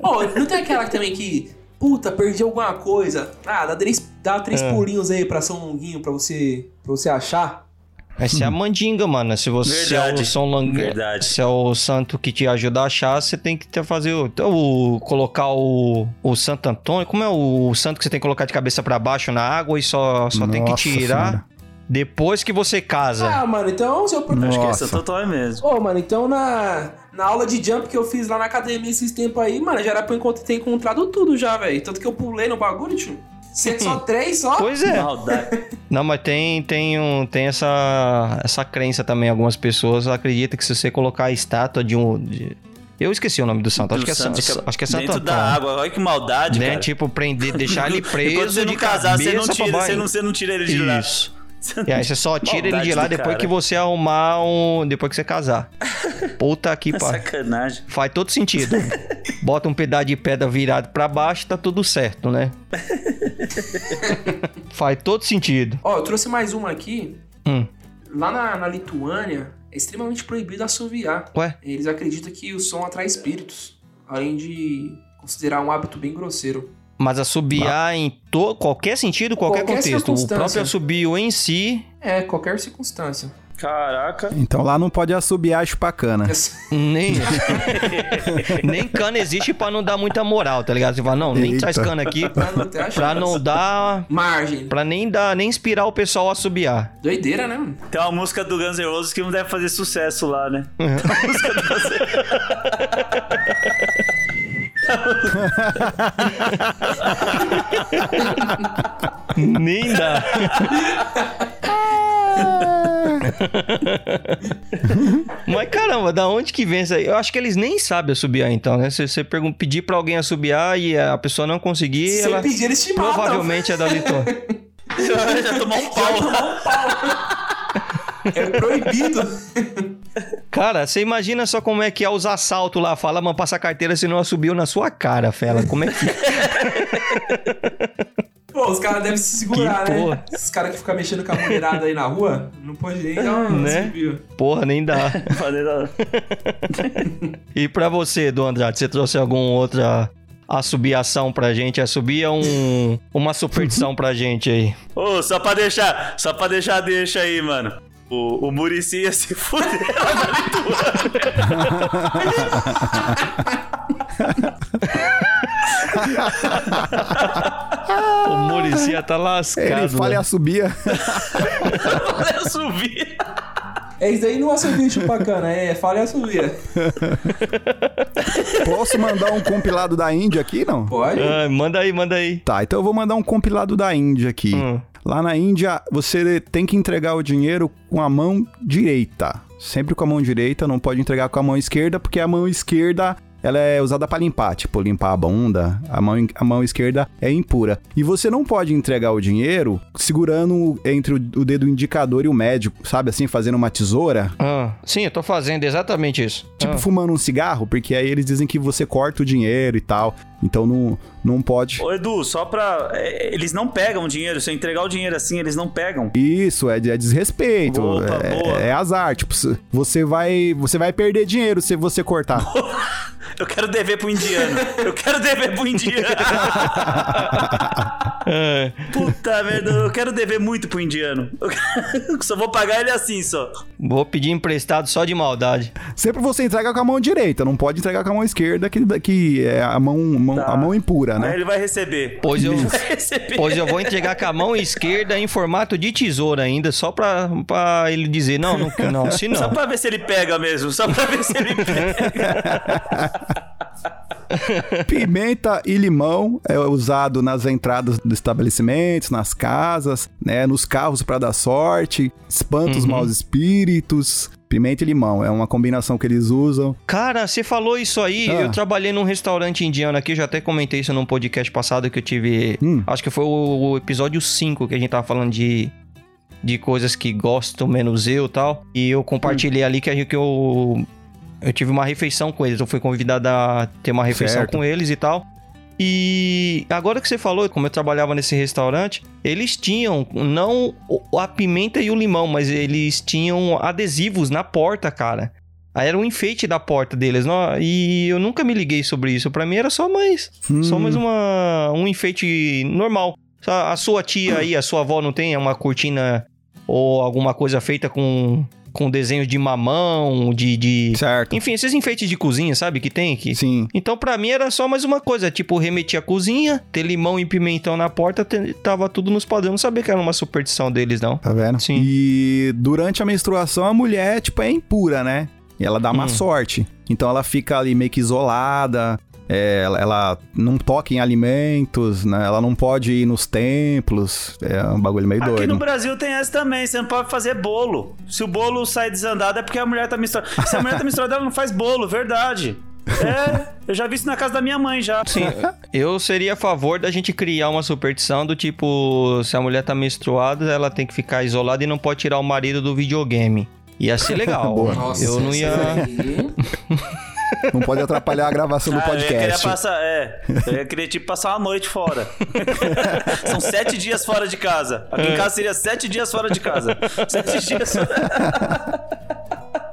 Ô, não tem aquela também que. Puta, perdi alguma coisa. Ah, dá três, dá três É. pulinhos aí pra São Longuinho pra você, pra você achar. Essa é a mandinga, mano. Se você é Verdade. o São Lang... Verdade. Se é o santo que te ajuda a achar, você tem que ter- fazer o, então, o- colocar o, o Santo Antônio. Como é o santo que você tem que colocar de cabeça pra baixo na água e só, só tem que tirar Senhora. Depois que você casa. Ah, mano, então se eu. Acho que essa total é mesmo. Ô, mano, então na, na aula de jump que eu fiz lá na academia esses tempos aí, mano, já era pra eu ter encontrado tudo já, velho. Tanto que eu pulei no bagulho, tio. É só três só. Pois é. Maldade. Não, mas tem, tem, um, tem essa, essa crença também. Algumas pessoas acreditam que se você colocar a estátua de um. de- Eu esqueci o nome do santo. Acho Do que é, santo San- que acho que é Santo Dentro da Antônio. água. Olha que maldade, Né? cara. Tipo, prender, deixar ele preso você não de casar, você não, tira, você, não, você não tira ele de lá. Isso. E aí você só tira ele de lá depois cara. que você arrumar um. Depois que você casar. Puta que pariu. Sacanagem. Faz todo sentido. Bota um pedaço de pedra virado pra baixo, tá tudo certo, né? Faz todo sentido. Ó, eu trouxe mais uma aqui. Hum. Lá na, na Lituânia, é extremamente proibido assoviar. Ué? Eles acreditam que o som atrai espíritos, além de considerar um hábito bem grosseiro. Mas assobiar em to qualquer sentido, qualquer, Qualquer contexto. O próprio assobio em si, É, qualquer circunstância. Caraca. Então lá não pode assobiar e chupar cana. nem. nem cana existe pra não dar muita moral, tá ligado? Você fala, não, nem Eita. traz cana aqui Pra não pra dar. Margem. Pra nem dar, nem inspirar o pessoal a assobiar. Doideira, né? mano? Tem uma música do Guns N' Roses que não deve fazer sucesso lá, né? Nem dá. Mas caramba, da onde que vem isso aí? Eu acho que eles nem sabem assobiar então, né? Se você pedir pra alguém assobiar e a pessoa não conseguir, Se ela pedir, eles te matam. provavelmente é da Litor. Já tomou um pau. É proibido. Cara, você imagina só como é que é os assaltos lá. Fala, mano, passa a carteira se não subiu na sua cara, fela. Como é que. Pô, os caras devem se segurar, Que né? porra. Esses caras que ficam mexendo com a mulherada aí na rua, não pode nem dar uma Né? subiu. Porra, nem dá. E pra você, do Andrade, você trouxe alguma outra assobiação pra gente? Assobia um, uma superstição pra gente aí. Ô, só pra deixar, só pra deixar deixa aí, mano. O, o Murici ia se fuder lá na Lituânia. o Muricia tá lascado. Ele fala e né? assobia. Eu subi. É isso aí não é subir chupacana, é fala e assovia. Posso mandar um compilado da Índia aqui, não? Pode? Ah, manda aí, manda aí. Tá, então eu vou mandar um compilado da Índia aqui. Hum. Lá na Índia, você tem que entregar o dinheiro com a mão direita. Sempre com a mão direita, não pode entregar com a mão esquerda, porque a mão esquerda ela é usada para limpar, tipo limpar a bunda. A mão, a mão esquerda é impura. E você não pode entregar o dinheiro segurando entre o, o dedo indicador e o médio, sabe assim, fazendo uma tesoura. Ah, sim, eu tô fazendo exatamente isso. Tipo Ah. fumando um cigarro, porque aí eles dizem que você corta o dinheiro e tal. Então não, não pode. Ô, Edu, só pra. é, Eles não pegam dinheiro. Se eu entregar o dinheiro assim, eles não pegam. Isso, é, é desrespeito. Opa, é, boa. é azar. Tipo, você vai, você vai perder dinheiro se você cortar. Eu quero dever pro indiano. Eu quero dever pro indiano. É. Puta merda, eu quero dever muito pro indiano. Eu quero- só vou pagar ele assim só. Vou pedir emprestado só de maldade. Sempre você entrega com a mão direita, não pode entregar com a mão esquerda, que, que é a mão, mão- Tá. a mão impura, Aí né? ele vai receber. Pois eu, Vai receber. pois eu vou entregar com a mão esquerda em formato de tesoura ainda, só pra, pra ele dizer, não, não, não, se Só não. pra ver se ele pega mesmo. Só pra ver se ele pega. Pimenta e limão é usado nas entradas dos estabelecimentos, nas casas, né? Nos carros para dar sorte, espanta os maus espíritos. Pimenta e limão é uma combinação que eles usam. Cara, você falou isso aí, Ah. eu trabalhei num restaurante indiano aqui, eu já até comentei isso num podcast passado que eu tive, Hum. acho que foi o, o episódio 5 que a gente tava falando de de coisas que gosto menos eu e tal, e eu compartilhei ali que, que eu eu tive uma refeição com eles, eu fui convidado a ter uma refeição Certo. com eles e tal. E agora que você falou, como eu trabalhava nesse restaurante, eles tinham não a pimenta e o limão, mas eles tinham adesivos na porta, cara. Aí era um enfeite da porta deles, não? E eu nunca me liguei sobre isso. Pra mim era só mais, só Hum. mais uma um enfeite normal. Só A sua tia aí, a sua avó não tem uma cortina ou alguma coisa feita com com desenho de mamão, de, de... Certo. enfim, esses enfeites de cozinha, sabe que tem aqui? Sim. Então, pra mim, era só mais uma coisa. Tipo, remetia a cozinha, ter limão e pimentão na porta, tava tudo nos padrões. Não sabia que era uma superstição deles, não. Tá vendo? Sim. E durante a menstruação, a mulher, tipo, é impura, né? E ela dá má Hum. sorte. Então ela fica ali meio que isolada. É, ela, ela não toca em alimentos, né? Ela não pode ir nos templos. É um bagulho meio Aqui doido. no Brasil tem essa também, você não pode fazer bolo. Se o bolo sai desandado é porque a mulher tá misturada. Se a mulher tá misturada, ela não faz bolo, verdade. É, eu já vi isso na casa da minha mãe já. Sim, eu seria a favor da gente criar uma superstição do tipo: se a mulher tá menstruada, ela tem que ficar isolada e não pode tirar o marido do videogame. Ia ser legal. Nossa, eu não ia. Não pode atrapalhar a gravação do Ah, eu ia querer podcast. passar, é, eu ia querer tipo passar uma noite fora. São sete dias fora de casa. Aqui em casa seria sete dias fora de casa. Sete dias.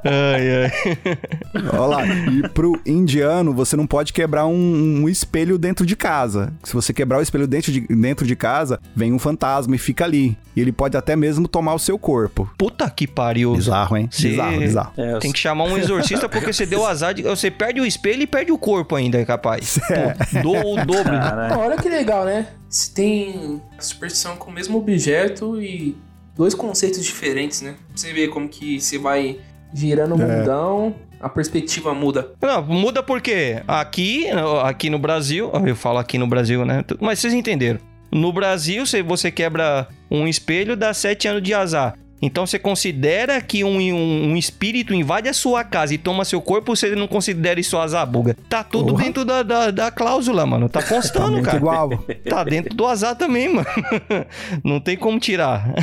Ai, ai. Olha lá. E pro indiano, você não pode quebrar um, um espelho dentro de casa. Se você quebrar o espelho dentro de, dentro de casa, vem um fantasma e fica ali. E ele pode até mesmo tomar o seu corpo. Puta que pariu. Bizarro, hein? Cê- Bizarro, bizarro. É, Tem que chamar um exorcista porque você deu azar de. Você perde o espelho e perde o corpo ainda, é capaz. Pô, do, o dobro. Ah, olha que legal, né? Se tem superstição com o mesmo objeto e dois conceitos diferentes, né? Pra você ver como que você vai girando o mundão, a perspectiva muda. Não, muda porque aqui, aqui no Brasil, eu falo aqui no Brasil, né? Mas vocês entenderam. No Brasil, se você quebra um espelho, dá sete anos de azar. Então você considera que um, um, um espírito invade a sua casa e toma seu corpo, você não considera isso azar, buga. Tá tudo Porra. dentro da, da, da cláusula, mano. Tá constando, Muito cara. igual. Tá dentro do azar também, mano. Não tem como tirar.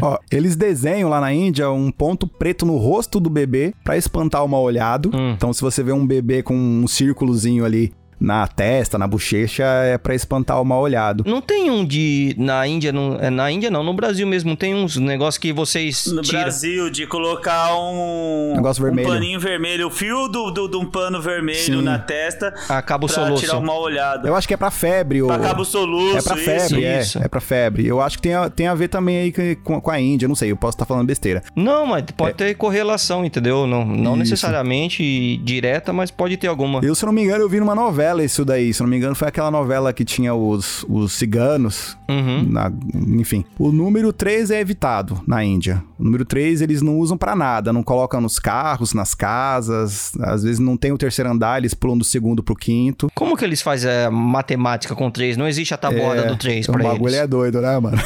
Ó, eles desenham lá na Índia um ponto preto no rosto do bebê pra espantar o mal olhado. Hum. Então, se você vê um bebê com um círculozinho ali na testa, na bochecha, é pra espantar o mal olhado. Não tem um de. Na Índia, não, é, na Índia não, no Brasil mesmo, tem uns negócios que vocês No tiram. Brasil, de colocar um. Negócio vermelho. Um paninho vermelho, o fio do, do, de um pano vermelho Sim. na testa. Acaba o pra soluço. tirar uma olhada. Eu acho que é pra febre. Ou... Pra cabo soluço. É pra isso. febre, é. isso. É pra febre. Eu acho que tem a, tem a ver também aí com, com a Índia, não sei, eu posso estar falando besteira. Não, mas pode ter correlação, entendeu? Não, não Isso. necessariamente direta, mas pode ter alguma. Eu, se eu não me engano, eu vi numa novela novela isso daí, se não me engano, foi aquela novela que tinha os, os ciganos. Uhum. na- enfim. O número 3 é evitado na Índia. O número 3 eles não usam pra nada, não colocam nos carros, nas casas. Às vezes não tem o terceiro andar, eles pulam do segundo pro quinto. Como que eles fazem a matemática com 3? Não existe a tabuada do 3 o pra bagulho eles. é doido, né, mano?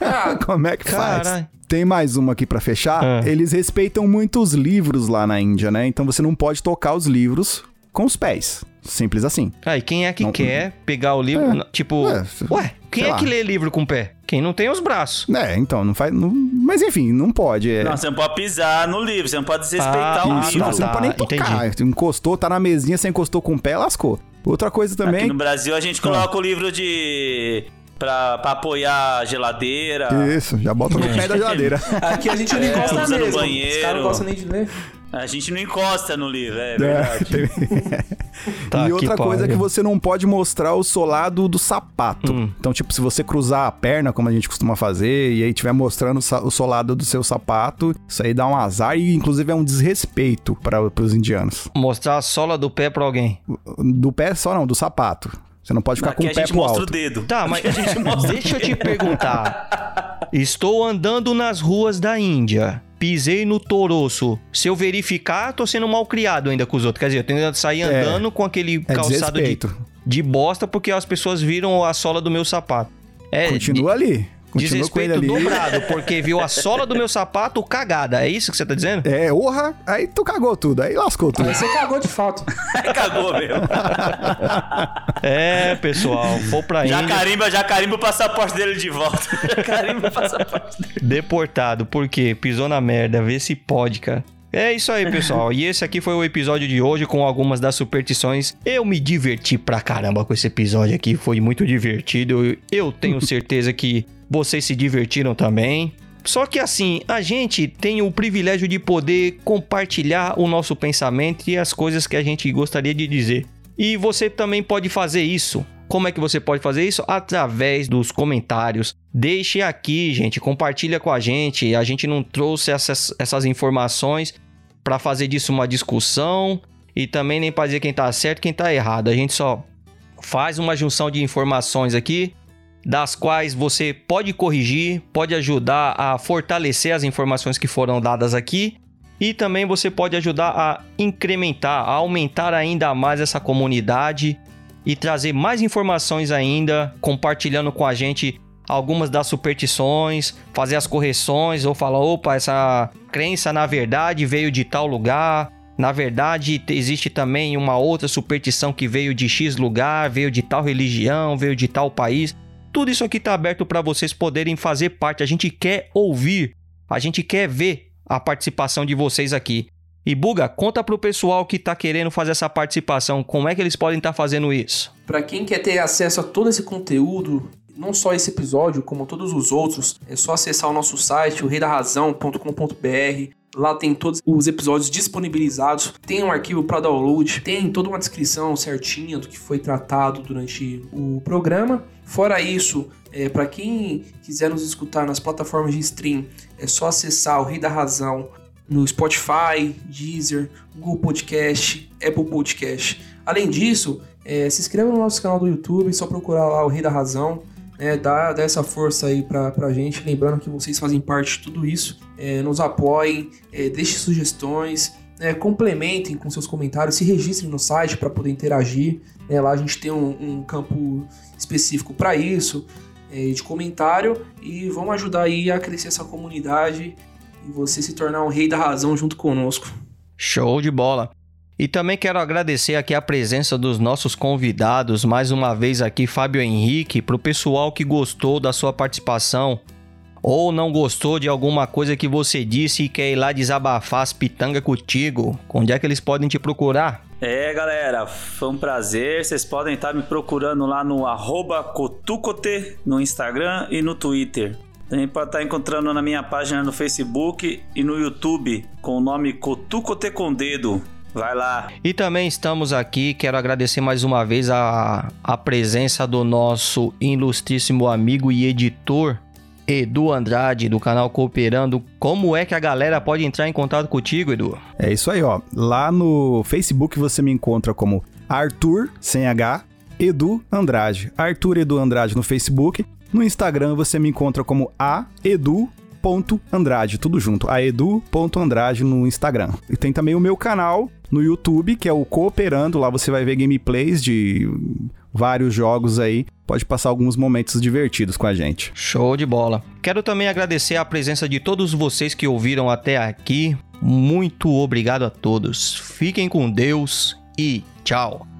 Ah, Como é que faz? Caralho. Tem mais uma aqui pra fechar. Ah. Eles respeitam muito os livros lá na Índia, né? Então você não pode tocar os livros com os pés. Simples assim. Ah, e quem é que Não- quer pegar o livro? É. Tipo, É, ué, quem sei é lá. que lê livro com o pé? Quem não tem os braços. É, então, não faz. não- Mas enfim, não pode. É... Não, você não pode pisar no livro, você não pode desrespeitar Ah, o Isso, livro. não, você não tá, pode nem tocar. Encostou, tá na mesinha, você encostou com o pé, lascou. Outra coisa Aqui também. no Brasil a gente coloca o livro de. Pra, pra apoiar a geladeira. Isso, já bota no pé da geladeira. aqui a gente não É, encosta no mesmo. Os banheiro. caras não gostam nem de ler. A gente não encosta no livro, é É, verdade. Tá e outra que coisa é que você não pode mostrar o solado do sapato. Hum. Então, tipo, se você cruzar a perna, como a gente costuma fazer, e aí estiver mostrando o solado do seu sapato, isso aí dá um azar e, inclusive, é um desrespeito para os indianos. Mostrar a sola do pé pra alguém. Do pé só não, do sapato. Você não pode ficar Aqui com o pé gente pro mostra alto. o dedo. Tá, mas deixa eu te perguntar. Estou andando nas ruas da Índia. Pisei no toroço. Se eu verificar, tô sendo mal criado ainda com os outros. Quer dizer, eu tenho que sair É. andando com aquele É calçado de, de bosta porque as pessoas viram a sola do meu sapato. É, Continua ali. Continua Desrespeito ali. dobrado, porque viu a sola do meu sapato cagada. É isso que você tá dizendo? É, orra, aí tu cagou tudo, aí lascou tudo. Aí você cagou de fato. Aí cagou mesmo. É, pessoal, for pra Já Índia, carimba, já carimba o passaporte dele de volta. Já carimba o passaporte dele. deportado. Por quê? Pisou na merda. Vê se pode, cara. É isso aí, pessoal. E esse aqui foi o episódio de hoje com algumas das superstições. Eu me diverti pra caramba com esse episódio aqui. Foi muito divertido. Eu tenho certeza que vocês se divertiram também. Só que assim, a gente tem o privilégio de poder compartilhar o nosso pensamento e as coisas que a gente gostaria de dizer. E você também pode fazer isso. Como é que você pode fazer isso? Através dos comentários. Deixe aqui, gente, compartilha com a gente. A gente não trouxe essas, essas informações para fazer disso uma discussão e também nem para dizer quem tá certo quem tá errado. A gente só faz uma junção de informações aqui das quais você pode corrigir, pode ajudar a fortalecer as informações que foram dadas aqui e também você pode ajudar a incrementar, a aumentar ainda mais essa comunidade e trazer mais informações ainda, compartilhando com a gente algumas das superstições, fazer as correções ou falar, opa, essa crença na verdade veio de tal lugar. Na verdade, te- existe também uma outra superstição que veio de X lugar, veio de tal religião, veio de tal país. Tudo isso aqui está aberto para vocês poderem fazer parte. A gente quer ouvir, a gente quer ver a participação de vocês aqui. E Buga, conta pro pessoal que tá querendo fazer essa participação, como é que eles podem estar fazendo isso? Pra quem quer ter acesso a todo esse conteúdo, não só esse episódio, como todos os outros, é só acessar o nosso site, o reidarrazão.com.br. Lá tem todos os episódios disponibilizados, tem um arquivo para download, tem toda uma descrição certinha do que foi tratado durante o programa. Fora isso, é, para quem quiser nos escutar nas plataformas de stream, é só acessar o Rei da Razão no Spotify, Deezer, Google Podcast, Apple Podcast. Além disso, é, se inscreva no nosso canal do YouTube, só procurar lá o Rei da Razão, né, dá, dá essa força aí pra, pra gente, lembrando que vocês fazem parte de tudo isso, é, nos apoiem, é, deixem sugestões, né, complementem com seus comentários, se registrem no site para poder interagir, né, lá a gente tem um, um campo específico para isso, é, de comentário, e vamos ajudar aí a crescer essa comunidade e você se tornar um rei da razão junto conosco. Show de bola! E também quero agradecer aqui a presença dos nossos convidados, mais uma vez aqui, Fábio Henrique, para o pessoal que gostou da sua participação ou não gostou de alguma coisa que você disse e quer ir lá desabafar as pitangas contigo. Onde é que eles podem te procurar? É, galera, foi um prazer. Vocês podem estar me procurando lá no Cotucote no Instagram e no Twitter. Também pode estar encontrando na minha página no Facebook e no YouTube com o nome Cotucote com Dedo. Vai lá. E também estamos aqui, quero agradecer mais uma vez a, a presença do nosso ilustríssimo amigo e editor Edu Andrade, do canal Cooperando. Como é que a galera pode entrar em contato contigo, Edu? É isso aí, ó. Lá no Facebook você me encontra como Arthur, sem H, Edu Andrade. Arthur Edu Andrade no Facebook. No Instagram você me encontra como a Edu Andrade, tudo junto, a edu.andrade no Instagram. E tem também o meu canal no YouTube, que é o Cooperando, lá você vai ver gameplays de vários jogos aí. Pode passar alguns momentos divertidos com a gente. Show de bola. Quero também agradecer a presença de todos vocês que ouviram até aqui. Muito obrigado a todos. Fiquem com Deus e tchau.